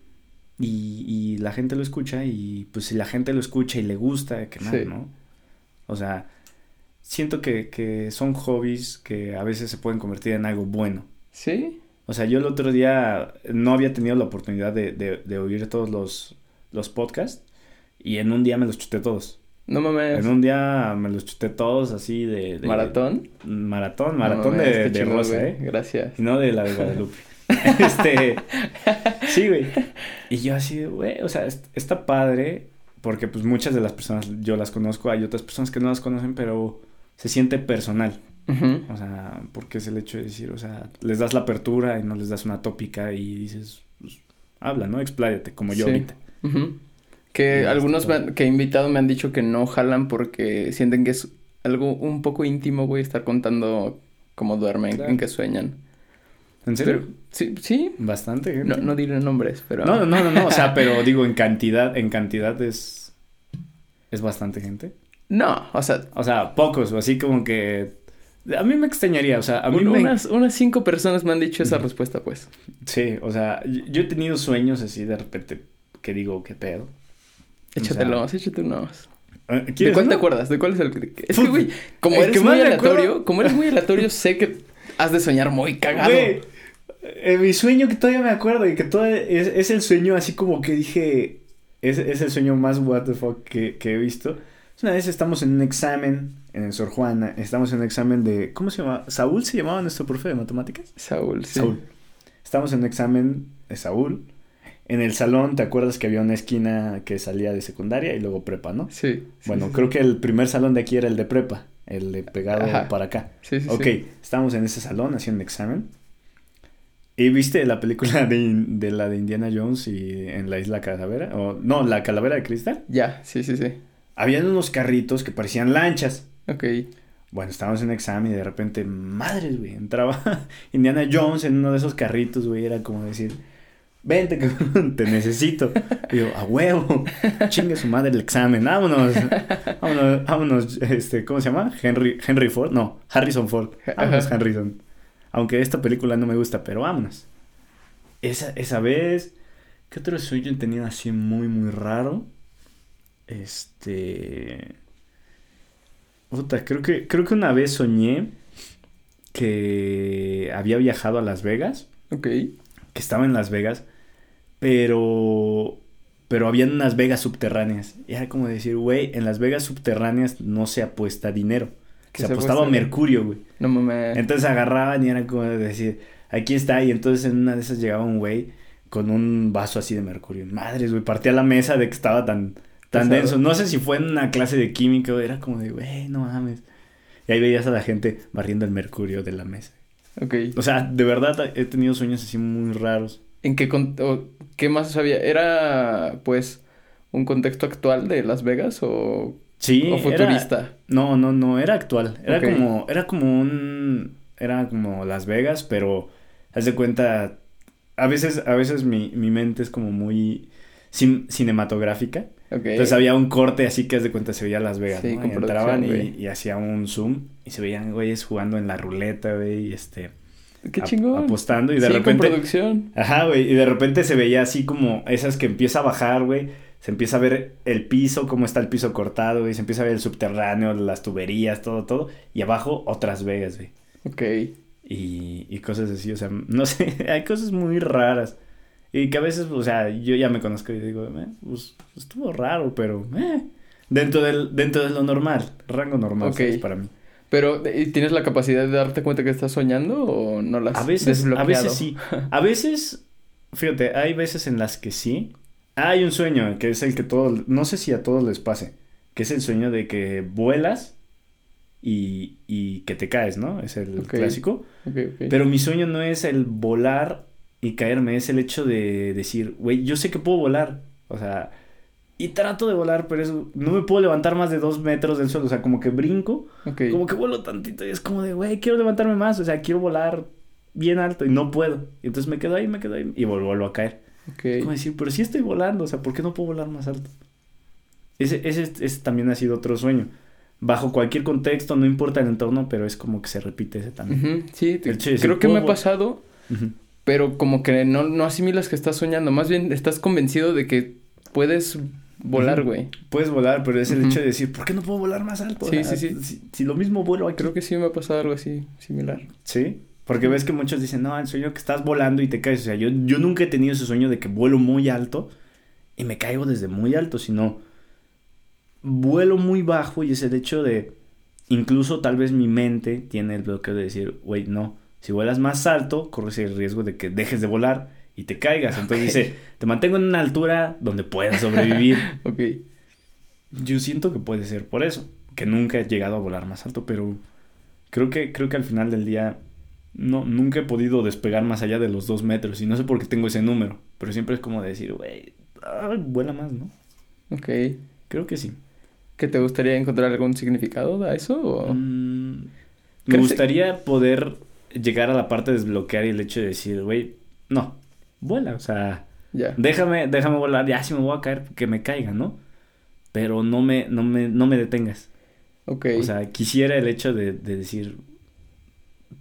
y, y la gente lo escucha y pues si la gente lo escucha y le gusta, que nada, Sí. ¿no? O sea, siento que, que son hobbies que a veces se pueden convertir en algo bueno. ¿Sí? O sea, yo el otro día no había tenido la oportunidad de, de, de oír todos los, los podcasts y en un día me los chuté todos. No mames. En un día me los chuté todos así de... de- ¿Maratón? Maratón, No maratón mames, de, de Rosa, güey. ¿eh? Gracias. Y no de la de Guadalupe. este... Sí, güey. Y yo así, de, güey, o sea, est- está padre porque pues muchas de las personas yo las conozco, hay otras personas que no las conocen, pero se siente personal. O sea, porque es el hecho de decir, o sea, les das la apertura y no les das una tópica y dices, pues, habla, ¿no? Expláyate, como yo Sí. ahorita. Que algunos esto- me han- que he invitado me han dicho que no jalan porque sienten que es algo un poco íntimo, güey, estar contando cómo duermen, Claro. en qué sueñan. ¿En serio? Pero, sí, sí. Bastante gente. No, no diré nombres, pero... No, no, no, no, o sea, pero digo, en cantidad, en cantidad es, es bastante gente. No, o sea, O sea, pocos, o así como que, a mí me extrañaría, o sea, a mí un- me... unas, unas cinco personas me han dicho esa respuesta, pues. Sí, o sea, yo yo he tenido sueños así de repente que digo, ¿qué pedo? Échatelos, échatelos. Eh, ¿De ¿Quieres cuál te acuerdas? ¿De cuál es el Es que, güey, como eres que muy aleatorio, como eres muy aleatorio, sé que has de soñar muy cagado. Güey, eh, mi sueño que todavía me acuerdo y que todavía es, es el sueño así como que dije, es, es el sueño más what the fuck que, que he visto. Una vez estamos en un examen en el Sor Juana, estamos en un examen de, ¿cómo se llama? ¿Saúl se llamaba nuestro profe de matemáticas? Saúl, sí. Saúl. Estamos en un examen de Saúl. En el salón, ¿te acuerdas que había una esquina que salía de secundaria y luego prepa, no? Sí. Bueno, sí, creo sí. que el primer salón de aquí era el de prepa, el de pegado Ajá. para acá. Sí, sí, Ok, sí. estábamos en ese salón haciendo examen. ¿Y viste la película de, de la de Indiana Jones y en la isla Calavera? O, no, la Calavera de Cristal. Ya, sí, sí, sí. Habían unos carritos que parecían lanchas. Ok. Bueno, estábamos en examen y de repente, madres, güey, entraba Indiana Jones en uno de esos carritos, güey, era como decir, vente, te necesito. Y yo, a huevo, chingue su madre el examen, vámonos, vámonos, vámonos, este, ¿cómo se llama? Henry, Henry Ford, no, Harrison Ford, vámonos, Ajá. Harrison. Aunque esta película no me gusta, pero vámonos. Esa, esa vez, ¿qué otro sueño tenido así muy, muy raro? Este... Puta, creo que, creo que una vez soñé que había viajado a Las Vegas, Ok. que estaba en Las Vegas, pero, pero habían unas Vegas subterráneas. Y era como decir, güey, en las Vegas subterráneas no se apuesta dinero. ¿Qué Se se apostaba apuesta? mercurio, güey. No mames. Entonces agarraban y era como de decir, aquí está. Y entonces en una de esas llegaba un güey con un vaso así de mercurio. Madres, güey, partía la mesa de que estaba tan, tan Pesado. denso. No sé si fue en una clase de química o era como de, güey, no mames. Y ahí veías a la gente barriendo el mercurio de la mesa. Ok. O sea, de verdad he tenido sueños así muy raros. ¿En qué, con- o qué más sabía? ¿Era, pues, un contexto actual de Las Vegas o, Sí, o era- futurista? No, no, no, era actual. Era como, era como un, era como Las Vegas, pero haz de cuenta, a veces, a veces mi, mi mente es como muy cin- cinematográfica. Entonces había un corte así que haz de cuenta se veía Las Vegas, Sí, ¿no? Y entraban y hacía un zoom y se veían güeyes jugando en la ruleta, güey, y este, Qué chingón. apostando y de sí, con repente, producción. ajá, güey, y de repente se veía así como esas que empieza a bajar, güey, se empieza a ver el piso, cómo está el piso cortado, güey, se empieza a ver el subterráneo, las tuberías, todo, todo, y abajo otras Vegas, güey, Ok. y, y cosas así, o sea, no sé, hay cosas muy raras. Y que a veces, o sea, yo ya me conozco y digo, eh, pues estuvo raro, pero eh, dentro del dentro de lo normal, rango normal Ok. ¿sabes? para mí. Pero, ¿y ¿tienes la capacidad de darte cuenta que estás soñando o no las A veces, a desbloqueado? veces sí. A veces, fíjate, hay veces en las que sí. Hay un sueño que es el que todos, no sé si a todos les pase, que es el sueño de que vuelas y, y que te caes, ¿no? Es el clásico. Pero mi sueño no es el volar y caerme, es el hecho de decir, güey, yo sé que puedo volar. O sea, y trato de volar, pero es- no me puedo levantar más de dos metros del suelo. O sea, como que brinco, como que vuelo tantito y es como de, güey, quiero levantarme más. O sea, quiero volar bien alto y no puedo. Y entonces me quedo ahí, me quedo ahí y vuelvo, vuelvo a caer. Como decir, pero sí estoy volando, o sea, ¿por qué no puedo volar más alto? Ese, ese, ese también ha sido otro sueño. Bajo cualquier contexto, no importa el entorno, pero es como que se repite ese también. Sí, te- decir, creo que me ha "Puedo- pasado, pero como que no, no asimilas que estás soñando. Más bien estás convencido de que puedes volar, güey. Puedes volar, pero es el hecho de decir, ¿por qué no puedo volar más alto? Sí, sí, sí. Si, si, lo mismo vuelo aquí. Creo que sí me ha pasado algo así, similar. Sí. Porque ves que muchos dicen, no, el sueño que estás volando y te caes. O sea, yo, yo nunca he tenido ese sueño de que vuelo muy alto y me caigo desde muy alto, sino vuelo muy bajo y es el hecho de, incluso tal vez mi mente tiene el bloqueo de decir, wait, no, si vuelas más alto, corres el riesgo de que dejes de volar y te caigas. Entonces dice, te mantengo en una altura donde puedas sobrevivir. ok. Yo siento que puede ser por eso, que nunca he llegado a volar más alto, pero creo que, creo que al final del día no, nunca he podido despegar más allá de los dos metros y no sé por qué tengo ese número, pero siempre es como decir, güey, vuela más, ¿no? Ok. Creo que sí. ¿Que te gustaría encontrar algún significado a eso? O... Mm, me gustaría poder llegar a la parte de desbloquear y el hecho de decir, güey, no, vuela, o sea, déjame, déjame volar, ya si me voy a caer, que me caiga, ¿no? Pero no me, no me, no me detengas. Ok. O sea, quisiera el hecho de, de decir,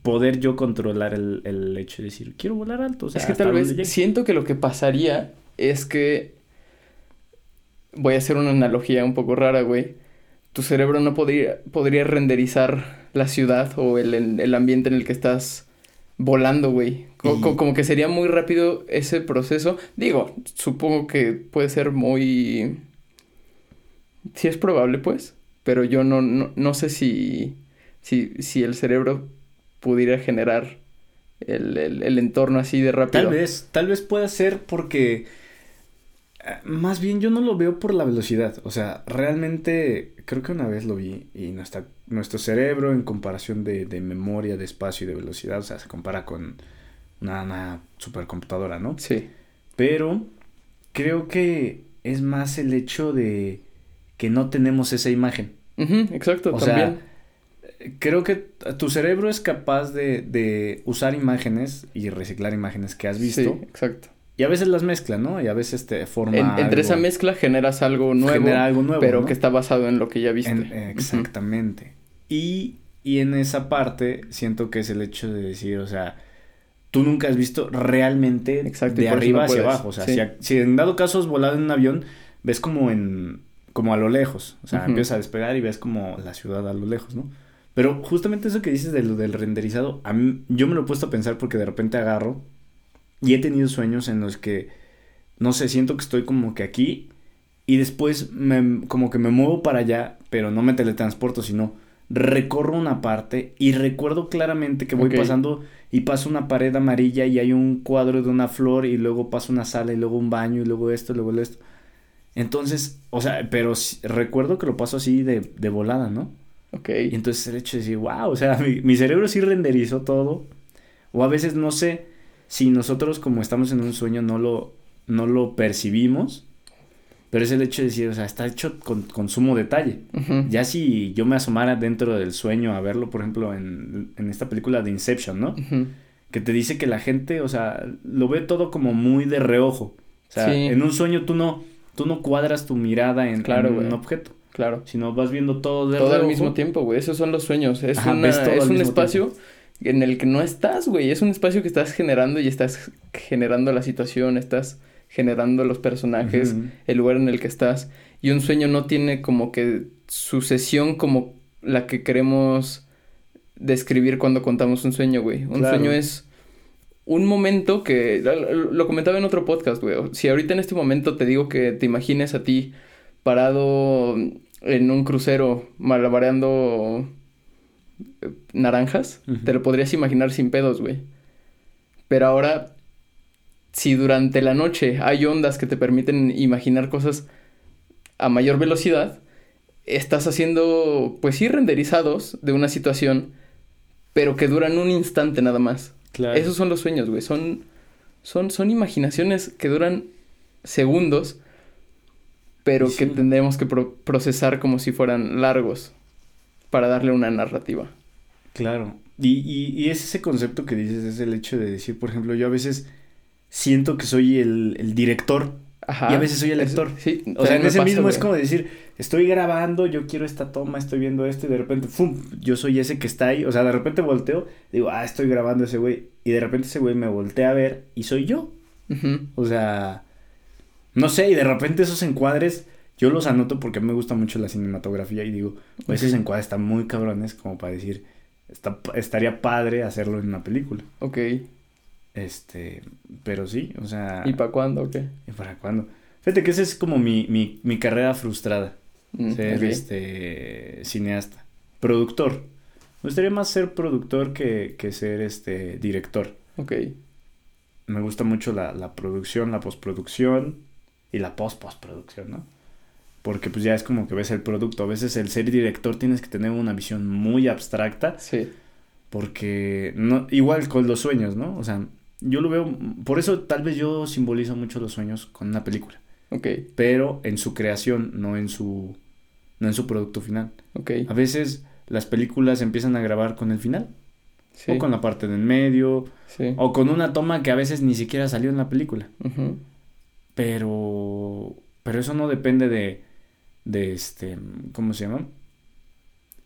poder yo controlar el, el, hecho de decir, quiero volar alto. O sea, es que tal vez siento que lo que pasaría es que, voy a hacer una analogía un poco rara, güey. Tu cerebro no podría, podría renderizar la ciudad o el, el ambiente en el que estás volando, güey. Como, como, que sería muy rápido ese proceso. Digo, supongo que puede ser muy... Sí es probable, pues. Pero yo no, no, no sé si, si, si el cerebro pudiera generar el, el, el, entorno así de rápido. Tal vez, tal vez pueda ser porque... Más bien yo no lo veo por la velocidad. O sea, realmente creo que una vez lo vi y nuestra, nuestro cerebro en comparación de, de memoria, de espacio y de velocidad, o sea, se compara con una, una supercomputadora, ¿no? Sí. Pero creo que es más el hecho de que no tenemos esa imagen. Uh -huh, exacto, o también. Sea, creo que tu cerebro es capaz de, de, usar imágenes y reciclar imágenes que has visto. Sí, exacto. Y a veces las mezcla, ¿no? Y a veces te forma. En, entre esa mezcla generas algo nuevo. Genera algo nuevo. Pero ¿no? que está basado en lo que ya viste. En, exactamente. Uh -huh. y, y en esa parte siento que es el hecho de decir, o sea, tú nunca has visto realmente Exacto, de arriba no hacia puedes. abajo. O sea, sí. si, si, en dado caso has volado en un avión, ves como en. como a lo lejos. O sea, empiezas a despegar y ves como la ciudad a lo lejos, ¿no? Pero justamente eso que dices de lo del renderizado, a mí, yo me lo he puesto a pensar porque de repente agarro y he tenido sueños en los que, no sé, siento que estoy como que aquí y después me, como que me muevo para allá, pero no me teletransporto, sino recorro una parte y recuerdo claramente que voy Ok. pasando y paso una pared amarilla y hay un cuadro de una flor y luego paso una sala y luego un baño y luego esto, y luego esto. Entonces, o sea, pero recuerdo que lo paso así de, de volada, ¿no? Ok. Y entonces el hecho de decir, wow, o sea, mi, mi cerebro sí renderizó todo. O a veces no sé si nosotros como estamos en un sueño no lo, no lo percibimos. Pero es el hecho de decir, o sea, está hecho con, con sumo detalle. Ya si yo me asomara dentro del sueño a verlo, por ejemplo, en, en esta película de Inception, ¿no? Que te dice que la gente, o sea, lo ve todo como muy de reojo. O sea, Sí. en un sueño tú no, tú no cuadras tu mirada en, Claro, en un objeto, Claro. sino vas viendo todo de Todo al mismo tiempo, güey. Esos son los sueños. Es, Ajá, una- es un espacio en el que no estás, güey. Es un espacio que estás generando y estás generando la situación, estás generando los personajes, el lugar en el que estás. Y un sueño no tiene como que sucesión como la que queremos describir cuando contamos un sueño, güey. Un Claro. sueño es un momento que lo lo comentaba en otro podcast, güey. Si ahorita en este momento te digo que te imagines a ti parado en un crucero malabareando naranjas, te lo podrías imaginar sin pedos, güey. Pero ahora, si durante la noche hay ondas que te permiten imaginar cosas a mayor velocidad, estás haciendo, pues sí, renderizados de una situación, pero que duran un instante nada más. Claro. Esos son los sueños, güey. Son, son, son imaginaciones que duran segundos, pero Sí. que tendremos que pro- procesar como si fueran largos para darle una narrativa. Claro. Y, y, y es ese concepto que dices, es el hecho de decir, por ejemplo, yo a veces siento que soy el, el director. Ajá. Y a veces soy el Es- sí, O sea, en ese pasa, mismo es como decir, estoy grabando, yo quiero esta toma, estoy viendo esto, y de repente, ¡fum! Yo soy ese que está ahí. O sea, de repente volteo, digo, ah, estoy grabando ese güey. Y de repente ese güey me voltea a ver y soy yo. O sea, no sé, y de repente esos encuadres, yo los anoto porque me gusta mucho la cinematografía y digo, a veces en cuadros están muy cabrones como para decir, está, estaría padre hacerlo en una película. Ok. Este, pero sí, o sea... ¿Y para cuándo o qué? ¿Y para cuándo? Fíjate que esa es como mi, mi, mi carrera frustrada. Mm, ser este cineasta. Productor. Me gustaría más ser productor que, que ser este director. Ok. Me gusta mucho la, la producción, la postproducción y la post-postproducción, ¿no? Porque pues ya es como que ves el producto. A veces el ser director tienes que tener una visión muy abstracta Sí. porque no, igual con los sueños, ¿no? O sea, yo lo veo, por eso tal vez yo simbolizo mucho los sueños con una película, Ok. pero en su creación, no en su, no en su producto final. Ok. A veces las películas empiezan a grabar con el final, Sí. o con la parte del medio, Sí. o con una toma que a veces ni siquiera salió en la película. Ujú. Pero, pero eso no depende de, de este, ¿cómo se llama?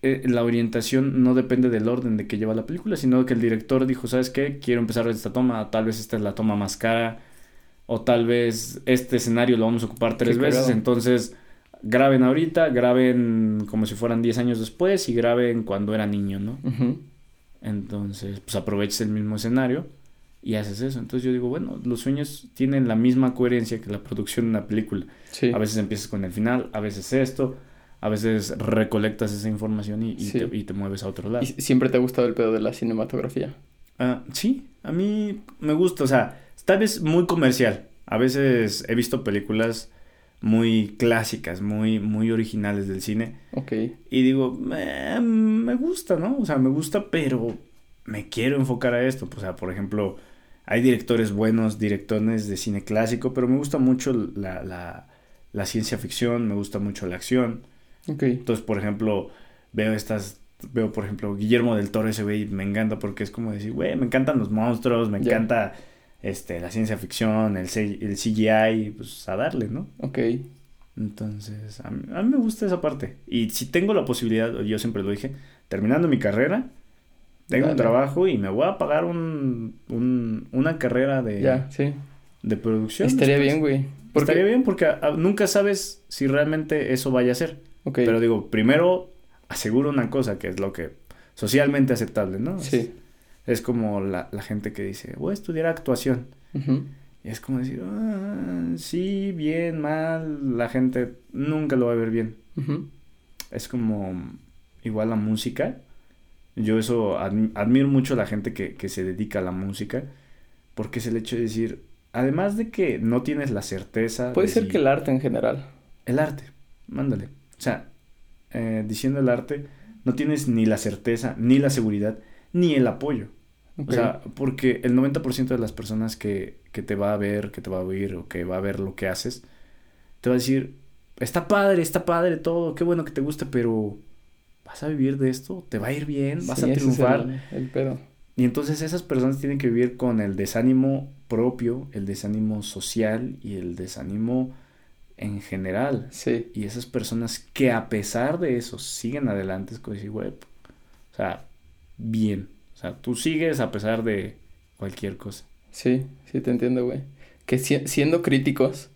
Eh, la orientación no depende del orden de que lleva la película, sino que el director dijo, ¿sabes qué? Quiero empezar esta toma, tal vez esta es la toma más cara, o tal vez este escenario lo vamos a ocupar tres Qué veces, entonces graben ahorita, graben como si fueran 10 años después y graben cuando era niño, ¿no? Entonces, pues aproveches el mismo escenario y haces eso. Entonces yo digo, bueno, los sueños tienen la misma coherencia que la producción de una película. Sí. A veces empiezas con el final, a veces esto, a veces recolectas esa información y, y Sí. te, y te mueves a otro lado. ¿Y siempre te ha gustado el pedo de la cinematografía? Ah, sí, a mí me gusta, o sea, tal vez muy comercial. A veces he visto películas muy clásicas, muy, muy originales del cine. Ok. Y digo, "Eh, me gusta, ¿no? O sea, me gusta, pero me quiero enfocar a esto. O sea, por ejemplo, hay directores buenos, directores de cine clásico, pero me gusta mucho la, la, la ciencia ficción, me gusta mucho la acción. Ok. Entonces, por ejemplo, veo estas, veo, por ejemplo, Guillermo del Toro, ese güey, me encanta porque es como decir, güey, me encantan los monstruos, me encanta este, la ciencia ficción, el, C- el CGI, pues a darle, ¿no? Ok. Entonces, a mí, a mí me gusta esa parte. Y si tengo la posibilidad, yo siempre lo dije, terminando mi carrera, tengo un trabajo y me voy a pagar un, un- una carrera de, Ya, sí. de producción. Estaría después. bien, güey. Porque... Estaría bien porque ah, nunca sabes si realmente eso vaya a ser. Ok. Pero digo, primero aseguro una cosa que es lo que socialmente aceptable, ¿no? Sí. Es, es como la, la gente que dice, voy a estudiar actuación. Y es como decir, "Ah, sí, bien, mal, la gente nunca lo va a ver bien. Es como igual la música. Yo eso admi- admiro mucho a la gente que, que se dedica a la música. Porque es el hecho de decir, además de que no tienes la certeza. Puede de ser si- que el arte en general. El arte, mándale. O sea, eh, diciendo el arte, no tienes ni la certeza, ni la seguridad, ni el apoyo. O sea, porque el 90% de las personas que, que te va a ver, que te va a oír o que va a ver lo que haces, te va a decir, está padre, está padre todo, qué bueno que te guste, pero ¿vas a vivir de esto? ¿Te va a ir bien? ¿Vas Sí, a triunfar? el, el pedo. Y entonces esas personas tienen que vivir con el desánimo propio, el desánimo social y el desánimo en general. Sí. Y esas personas que a pesar de eso siguen adelante, es como decir, güey, o sea, bien. O sea, tú sigues a pesar de cualquier cosa. Sí, sí te entiendo, güey. Que si- siendo críticos,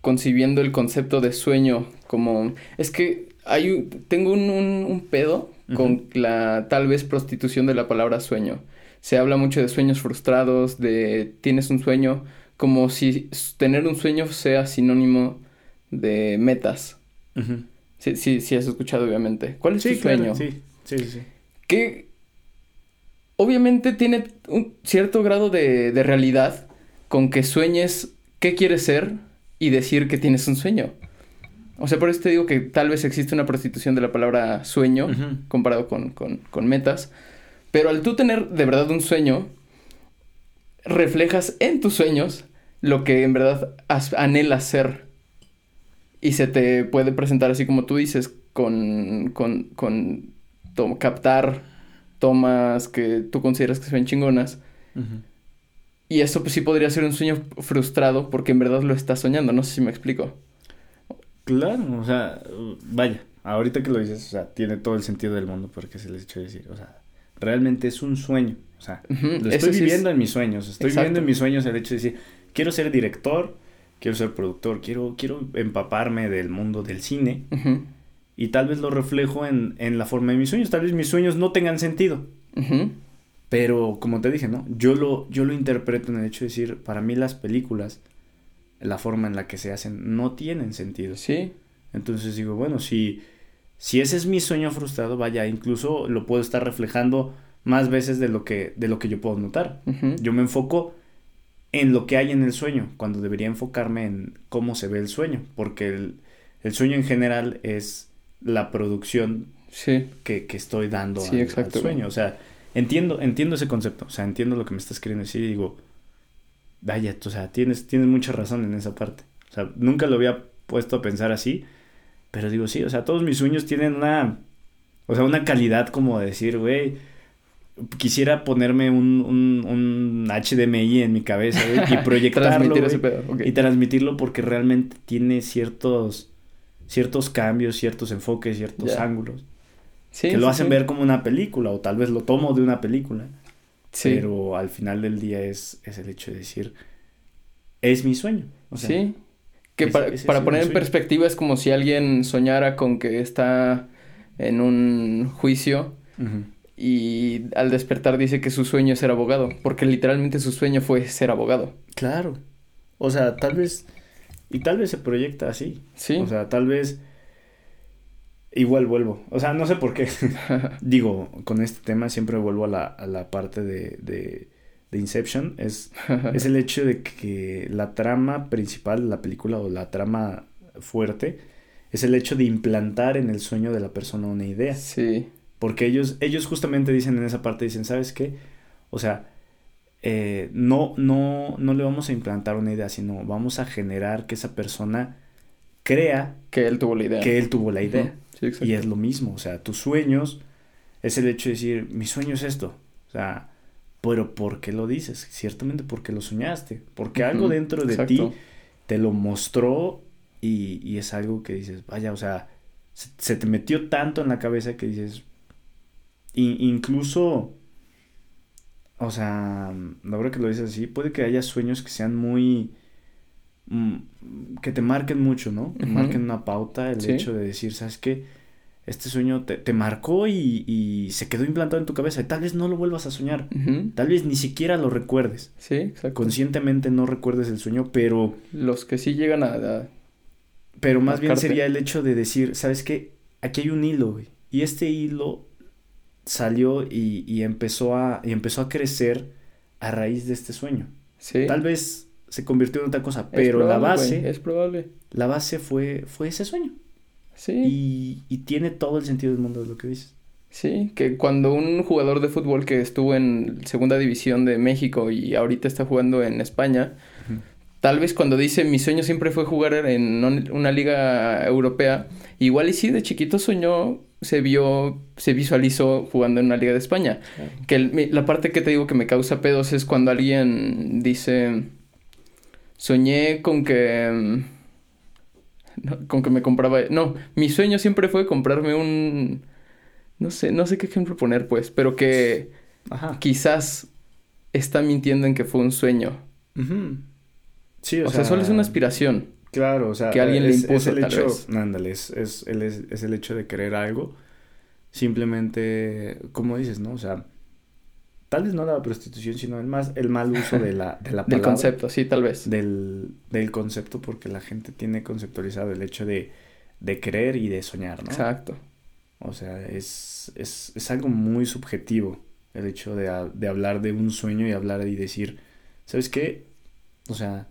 concibiendo el concepto de sueño como... Es que hay un- tengo un, un- un pedo con la tal vez prostitución de la palabra sueño. Se habla mucho de sueños frustrados, de tienes un sueño, como si tener un sueño sea sinónimo de metas. Ujú. Sí, sí, sí has escuchado obviamente. ¿Cuál es Sí, tu sueño? claro, sí, sí, sí. que obviamente tiene un cierto grado de, de realidad con que sueñes qué quieres ser y decir que tienes un sueño. O sea, por eso te digo que tal vez existe una prostitución de la palabra sueño comparado con, con- con metas. Pero al tú tener de verdad un sueño, reflejas en tus sueños lo que en verdad as- anhelas ser. Y se te puede presentar así como tú dices, con, con, con to- captar tomas que tú consideras que se ven chingonas. Y eso pues, sí podría ser un sueño frustrado porque en verdad lo estás soñando. No sé si me explico. Claro, o sea, vaya, ahorita que lo dices, o sea, tiene todo el sentido del mundo porque se les hecho decir, o sea, realmente es un sueño, o sea, lo estoy sí es- viviendo en mis sueños, estoy Exacto. viviendo en mis sueños el hecho de decir, quiero ser director, quiero ser productor, quiero, quiero empaparme del mundo del cine. Y tal vez lo reflejo en, en la forma de mis sueños. Tal vez mis sueños no tengan sentido. Pero como te dije, ¿no? Yo lo, yo lo interpreto en el hecho de decir, para mí las películas, la forma en la que se hacen, no tienen sentido. Sí. Entonces digo, bueno, si, si ese es mi sueño frustrado, vaya, incluso lo puedo estar reflejando más veces de lo que, de lo que yo puedo notar. Yo me enfoco en lo que hay en el sueño, cuando debería enfocarme en cómo se ve el sueño, porque el, el sueño en general es la producción Sí. que, que estoy dando Sí, al- sueño. O sea, entiendo, entiendo ese concepto, o sea, entiendo lo que me estás queriendo decir y digo, vaya, o sea, tienes, tienes mucha razón en esa parte. O sea, nunca lo había puesto a pensar así, pero digo, sí, o sea, todos mis sueños tienen una, o sea, una calidad como de decir, güey, quisiera ponerme un, un, un HDMI en mi cabeza güey, y proyectarlo Transmitir güey, y transmitirlo porque realmente tiene ciertos ciertos cambios, ciertos enfoques, ciertos ángulos Sí, que lo hacen sí. ver como una película o tal vez lo tomo de una película, Sí. pero al final del día es, es el hecho de decir es mi sueño. O sea, sí. Que para, poner en sueño. perspectiva es como si alguien soñara con que está en un juicio y al despertar dice que su sueño es ser abogado, porque literalmente su sueño fue ser abogado. Claro. O sea, tal vez y tal vez se proyecta así. Sí. O sea, tal vez igual vuelvo. O sea, no sé por qué. Digo, con este tema siempre vuelvo a la, a la parte de, de, de Inception. Es, es el hecho de que la trama principal de la película o la trama fuerte es el hecho de implantar en el sueño de la persona una idea. sí. Porque ellos, ellos justamente dicen en esa parte, dicen, ¿sabes qué? O sea, eh, no, no, no le vamos a implantar una idea, sino vamos a generar que esa persona crea Que él tuvo la idea. que él tuvo la idea. Ujú. Sí, exacto. Y es lo mismo, o sea, tus sueños es el hecho de decir, mi sueño es esto. O sea, pero ¿por qué lo dices? Ciertamente porque lo soñaste, porque algo dentro de exacto. ti te lo mostró y, y es algo que dices, vaya, o sea, se, se te metió tanto en la cabeza que dices, incluso, o sea, ahora que lo dices así, puede que haya sueños que sean muy, que te marquen mucho, ¿no? Que marquen una pauta, el Sí. hecho de decir, ¿sabes qué? Este sueño te, te marcó y, y se quedó implantado en tu cabeza y tal vez no lo vuelvas a soñar. Tal vez ni siquiera lo recuerdes. Sí, exacto. Conscientemente no recuerdes el sueño, pero, Los que sí llegan a... a- pero más bien sería el hecho de decir, ¿sabes qué? Aquí hay un hilo, güey. Y este hilo salió y, y empezó a, y empezó a crecer a raíz de este sueño. sí. Tal vez se convirtió en otra cosa, pero la base, Es probable. la base fue, fue ese sueño. Sí. Y, y tiene todo el sentido del mundo de lo que dices. Sí, que cuando un jugador de fútbol que estuvo en segunda división de México y ahorita está jugando en España, tal vez cuando dice mi sueño siempre fue jugar en un- una liga europea, igual y sí de chiquito soñó, se vio, se visualizó jugando en una liga de España. Que el- la parte que te digo que me causa pedos es cuando alguien dice, soñé con que... mm, con que me compraba... No, mi sueño siempre fue comprarme un... No sé, no sé qué ejemplo poner, pues, pero que Ajá. quizás está mintiendo en que fue un sueño. Sí, O, sea, solo es una aspiración. Claro, o sea, que alguien le impuso, es el tal hecho, vez. ándale, es, es, el, es, es el hecho de querer algo. Simplemente, como dices, ¿no? O sea, tal vez no la prostitución, sino el más, el mal uso de la, de la Del palabra. concepto, sí, tal vez. Del, del concepto, porque la gente tiene conceptualizado el hecho de, de creer y de soñar, ¿no? Exacto. O sea, es, es, es algo muy subjetivo el hecho de, ha- de hablar de un sueño y hablar y decir, ¿sabes qué? O sea,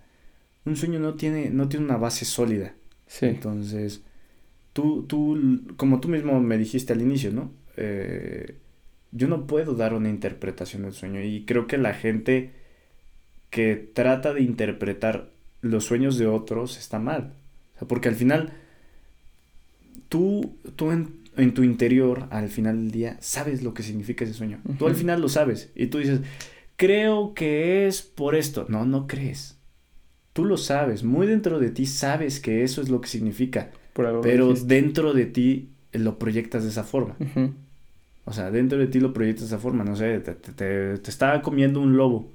un sueño no tiene, no tiene una base sólida. Sí. Entonces, tú, tú, como tú mismo me dijiste al inicio, ¿no? Eh, yo no puedo dar una interpretación del sueño y creo que la gente que trata de interpretar los sueños de otros está mal. O sea, porque al final, tú, tú en, en tu interior, al final del día, sabes lo que significa ese sueño. Tú al final lo sabes y tú dices, creo que es por esto. No, no crees. Tú lo sabes, muy dentro de ti sabes que eso es lo que significa, pero dijiste. dentro de ti lo proyectas de esa forma. O sea, dentro de ti lo proyectas de esa forma, no sé, te, te, te- te está comiendo un lobo.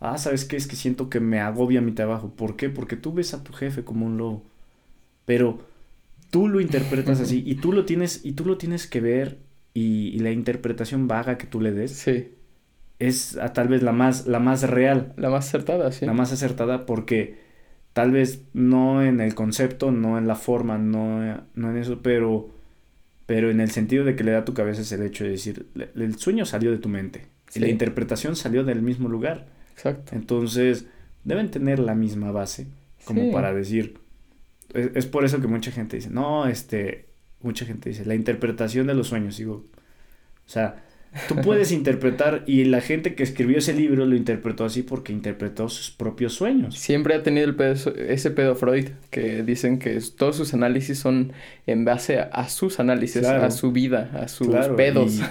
ah, ¿sabes qué? Es que siento que me agobia mi trabajo. ¿Por qué? Porque tú ves a tu jefe como un lobo. Pero tú lo interpretas así y tú lo tienes, y tú lo tienes que ver y, la interpretación vaga que tú le des. Sí. Es tal vez la más, la más real. La más acertada, sí. La más acertada porque tal vez no en el concepto, no en la forma, no, no en eso, pero, pero en el sentido de que le da a tu cabeza es el hecho de decir, el sueño salió de tu mente y la interpretación salió del mismo lugar. Exacto. Entonces, deben tener la misma base como para decir, es, por eso que mucha gente dice, no, este, mucha gente dice, la interpretación de los sueños, digo, o sea, tú puedes interpretar y la gente que escribió ese libro lo interpretó así porque interpretó sus propios sueños. Siempre ha tenido el ese pedo Freud, que dicen que todos sus análisis son en base a, sus análisis, a su vida, a sus pedos.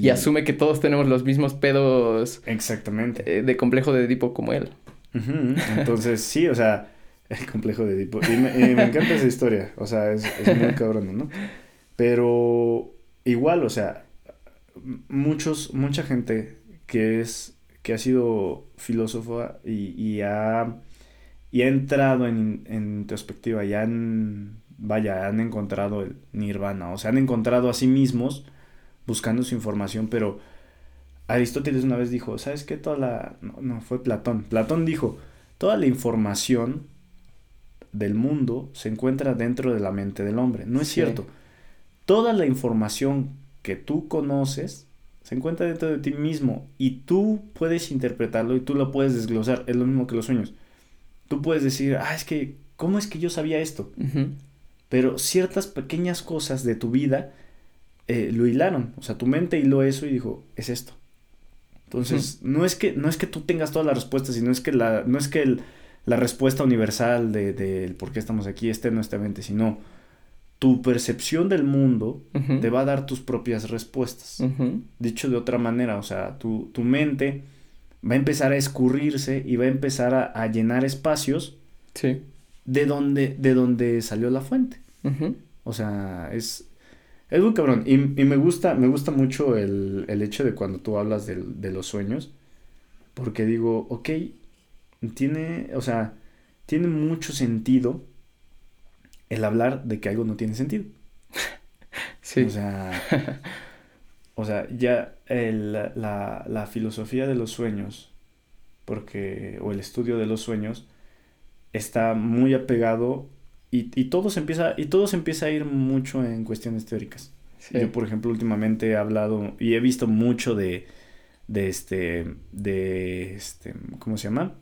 Y, asume que todos tenemos los mismos pedos. Exactamente. Eh, de complejo de Edipo como él. Entonces, sí, o sea, el complejo de Edipo. Y me, encanta esa historia, o sea, es, es muy cabrón, ¿no? Pero igual, o sea, muchos, mucha gente que es, que ha sido filósofa y, y ha, y ha entrado en, en introspectiva y han, vaya, han encontrado el nirvana, o sea, han encontrado a sí mismos buscando su información, pero Aristóteles una vez dijo, ¿sabes qué? Toda la... No, no, fue Platón. Platón dijo, toda la información del mundo se encuentra dentro de la mente del hombre. No es cierto. Toda la información que tú conoces se encuentra dentro de ti mismo y tú puedes interpretarlo y tú lo puedes desglosar. Es lo mismo que los sueños. Tú puedes decir, ah, es que, ¿cómo es que yo sabía esto? Pero ciertas pequeñas cosas de tu vida eh, lo hilaron. O sea, tu mente hiló eso y dijo, es esto. Entonces, no, es que, no es que tú tengas todas las respuestas, sino es que la, no es que el, la respuesta universal de, de, por qué estamos aquí esté en nuestra mente, sino tu percepción del mundo te va a dar tus propias respuestas. Dicho de otra manera, o sea, tu, tu, mente va a empezar a escurrirse y va a empezar a, llenar espacios sí. de, donde, de donde salió la fuente. O sea, es, es muy cabrón. Y, y, me gusta, me gusta mucho el, el hecho de cuando tú hablas de, de los sueños. Porque digo, ok, tiene, o sea, tiene mucho sentido el hablar de que algo no tiene sentido. Sí. O sea, o sea ya el, la, la, filosofía de los sueños, porque, o el estudio de los sueños, está muy apegado y, y, todo, se empieza, y todo se empieza a ir mucho en cuestiones teóricas. Yo, por ejemplo, últimamente he hablado y he visto mucho de, de este, de este, ¿cómo se llama?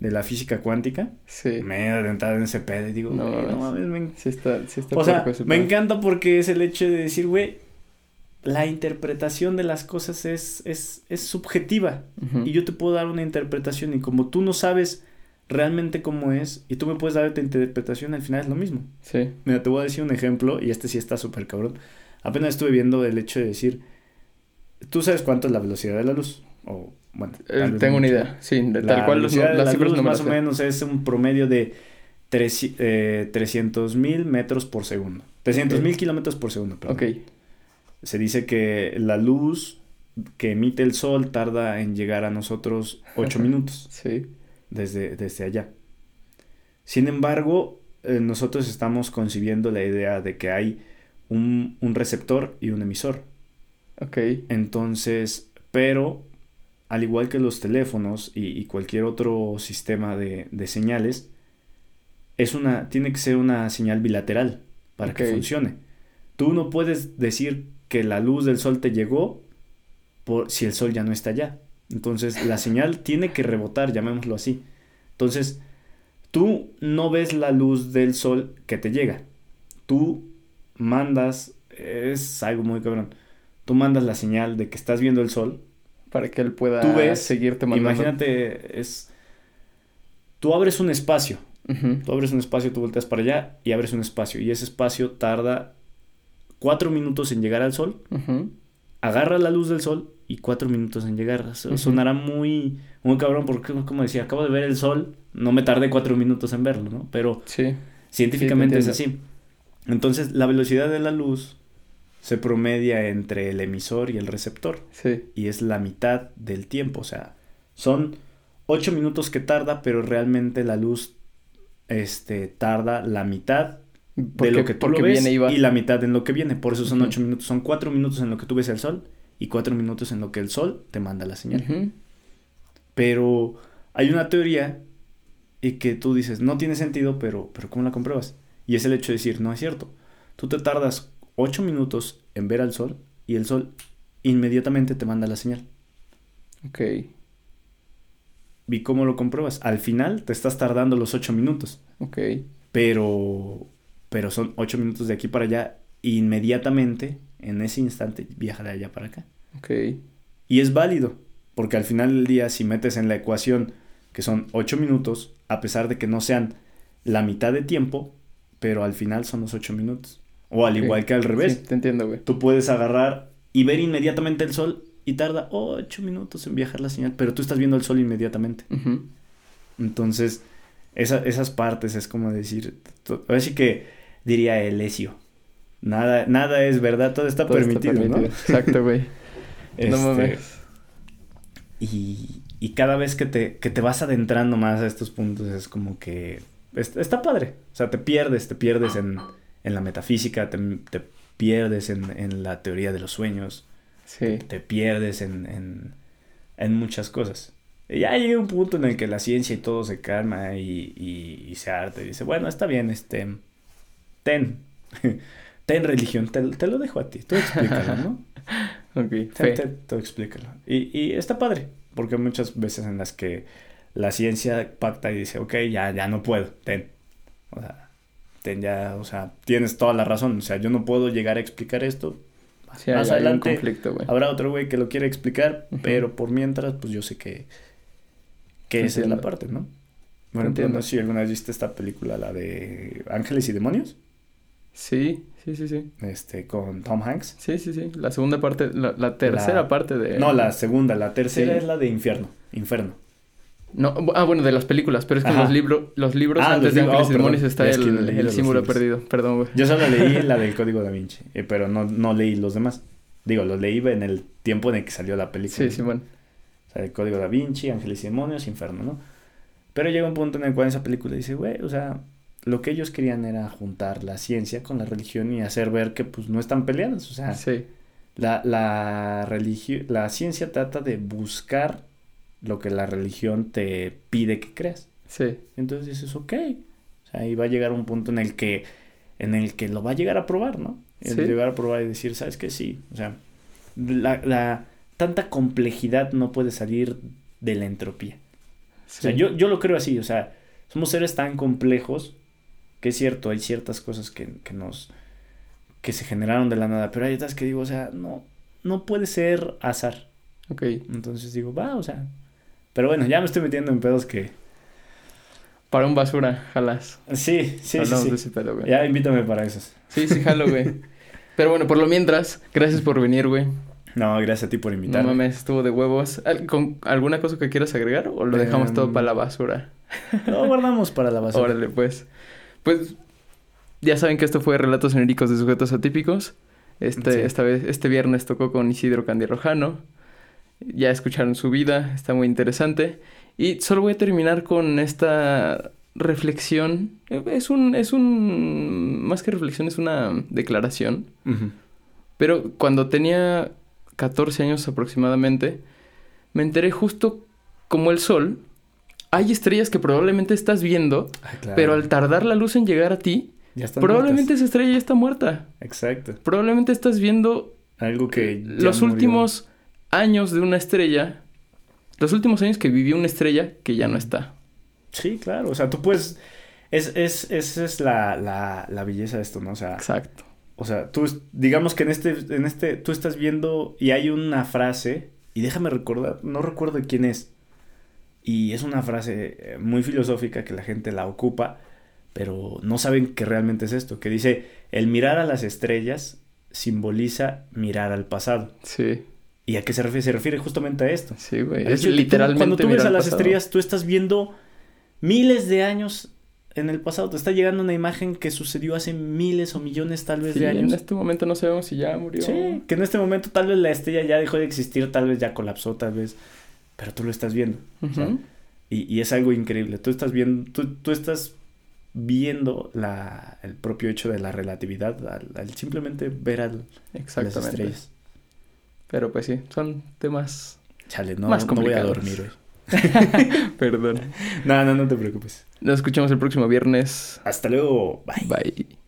De la física cuántica. Sí. Me he adentrado en ese pedo y digo, no, no me... Sí está, sí está o sea, me encanta porque es el hecho de decir, güey, la interpretación de las cosas es, es, es subjetiva. Y yo te puedo dar una interpretación y como tú no sabes realmente cómo es y tú me puedes dar tu interpretación, al final es lo mismo. Sí. Mira, te voy a decir un ejemplo y este sí está súper cabrón. Apenas estuve viendo el hecho de decir, ¿tú sabes cuánto es la velocidad de la luz? O bueno, eh, tengo una idea, sí, tal cual los, las cifras más o menos es un promedio de eh, 300 mil metros por segundo. 300 mil kilómetros por segundo, perdón. Ok. Se dice que la luz que emite el sol tarda en llegar a nosotros 8 minutos. sí. Desde, desde allá. Sin embargo, eh, nosotros estamos concibiendo la idea de que hay un, un receptor y un emisor. Ok. Entonces, pero al igual que los teléfonos y, cualquier otro sistema de, señales, es una, tiene que ser una señal bilateral para que funcione. Tú no puedes decir que la luz del sol te llegó por, si el sol ya no está allá. Entonces la señal tiene que rebotar, llamémoslo así. Entonces, tú no ves la luz del sol que te llega. Tú mandas, es algo muy cabrón. Tú mandas la señal de que estás viendo el sol para que él pueda tú ves, seguirte mandando. Imagínate, es... Tú abres un espacio. Tú abres un espacio, tú volteas para allá y abres un espacio. Y ese espacio tarda cuatro minutos en llegar al sol. Agarra la luz del sol y cuatro minutos en llegar. Sonará muy, muy cabrón porque, como decía, acabo de ver el sol, no me tardé cuatro minutos en verlo, ¿no? Pero sí. científicamente es así. Entonces, la velocidad de la luz se promedia entre el emisor y el receptor. Sí. Y es la mitad del tiempo. O sea, son 8 minutos que tarda, pero realmente la luz este, tarda la mitad de lo que tú lo ves y, la mitad en lo que viene. Por eso son 8 minutos. Son 4 minutos en lo que tú ves el sol y 4 minutos en lo que el sol te manda la señal. Pero hay una teoría y que tú dices, no tiene sentido, pero, pero ¿cómo la compruebas? Y es el hecho de decir, no es cierto. Tú te tardas 8 minutos en ver al sol y el sol inmediatamente te manda la señal. Ok. ¿Y cómo lo compruebas? Al final te estás tardando los 8 minutos. Ok. Pero, pero son 8 minutos de aquí para allá. inmediatamente, en ese instante, viaja de allá para acá. Ok. Y es válido. Porque al final del día, si metes en la ecuación que son 8 minutos, a pesar de que no sean la mitad de tiempo, pero al final son los 8 minutos. O al igual que al revés. Sí, te entiendo, güey. Tú puedes agarrar y ver inmediatamente el sol y tarda 8 minutos en viajar la señal, pero tú estás viendo el sol inmediatamente. Entonces, esas partes es como decir, así que diría Elesio, nada, nada es verdad, todo está, permitido, ¿no? Exacto, güey. no mames. Este, y, y cada vez que te, que te vas adentrando más a estos puntos es como que está padre. O sea, te pierdes, te pierdes en, en la metafísica, te, te pierdes en, en, la teoría de los sueños. Sí. Te, pierdes en, en, en, muchas cosas. Y ya llega un punto en el que la ciencia y todo se calma y, y, se harta y dice, bueno, está bien, este, ten, ten religión, te, te, lo dejo a ti, tú explícalo, ¿no? ok, ten, tú explícalo. Y, y está padre, porque muchas veces en las que la ciencia pacta y dice, ok, ya, ya no puedo, ten. O sea, ya, o sea, tienes toda la razón. O sea, yo no puedo llegar a explicar esto. Sí, Más adelante conflicto, habrá otro güey que lo quiere explicar, pero por mientras, pues yo sé que, que esa es la parte, ¿no? Bueno, entiendo. no sé si alguna vez viste esta película, la de Ángeles y Demonios. Sí, sí, sí, sí. Este, con Tom Hanks. Sí, sí, sí. La segunda parte, la, la tercera parte de... No, la segunda. La tercera es la de Infierno. Inferno. No, ah, bueno, de las películas, pero es que los, libros los libros ah, antes de Ángeles y oh, Demonios está el, el símbolo perdido. Perdón, güey. Yo solo leí la del Código da Vinci, eh, pero no, no leí los demás. Digo, los leí en el tiempo en el que salió la película. Sí, sí, bueno. O sea, el Código da Vinci, Ángeles y Demonios, Inferno, ¿no? Pero llega un punto en el cual esa película dice, güey, o sea, lo que ellos querían era juntar la ciencia con la religión y hacer ver que pues no están peleadas, o sea, sí. la, la, la ciencia trata de buscar lo que la religión te pide que creas. Sí. Entonces dices, ok. O sea, ahí va a llegar un punto en el que, en el que lo va a llegar a probar, ¿no? El llegar a probar y decir, ¿sabes qué? Sí. O sea, la, la tanta complejidad no puede salir de la entropía. O sea, yo, yo lo creo así, o sea, somos seres tan complejos que es cierto, hay ciertas cosas que, que nos que se generaron de la nada, pero hay otras que digo, o sea, no, no puede ser azar. Ok. Entonces digo, va, o sea, pero bueno, ya me estoy metiendo en pedos que. Para un basura, jalas. Sí, sí, sí. ya invítame para esos. Sí, sí, jalo, güey. Pero bueno, por lo mientras, gracias por venir, güey. No, gracias a ti por invitarme. No mames, estuvo de huevos. ¿Con ¿Alguna cosa que quieras agregar o lo dejamos todo em, para la basura? Lo guardamos para la basura. Órale, pues. Pues ya saben que esto fue Relatos Genéricos de Sujetos Atípicos. Este, esta vez, este viernes tocó con Isidro Candirojano. Ya escucharon su vida, está muy interesante. Y solo voy a terminar con esta reflexión. Es un, es un, más que reflexión, es una declaración. Pero cuando tenía 14 años aproximadamente, me enteré justo como el sol. Hay estrellas que probablemente estás viendo, ah, pero al tardar la luz en llegar a ti, probablemente esa estrella ya está muerta. Exacto. Probablemente estás viendo algo que los últimos años de una estrella, los últimos años que vivió una estrella que ya no está. Sí, claro, o sea, tú puedes, es, es, esa es la, la, la belleza de esto, ¿no? O sea, exacto. O sea, tú, digamos que en este, en este, tú estás viendo y hay una frase, y déjame recordar, no recuerdo quién es, y es una frase eh, muy filosófica que la gente la ocupa, pero no saben que realmente es esto, que dice, el mirar a las estrellas simboliza mirar al pasado. Sí. ¿Y a qué se refiere? Se refiere justamente a esto. Sí, güey. Es literalmente. cuando tú ves a las estrellas, tú estás viendo miles de años en el pasado. Te está llegando una imagen que sucedió hace miles o millones tal vez de años. En este momento no sabemos si ya murió. Sí, que en este momento tal vez la estrella ya dejó de existir, tal vez ya colapsó, tal vez. Pero tú lo estás viendo. Y, y es algo increíble. Tú estás viendo, tú, tú estás viendo la, el propio hecho de la relatividad al, al simplemente ver al, a las estrellas. Pero pues sí, son temas. Chale, no, Más no voy a complicados. dormir hoy. Perdón. No, no, no te preocupes. Nos escuchamos el próximo viernes. Hasta luego. Bye. Bye.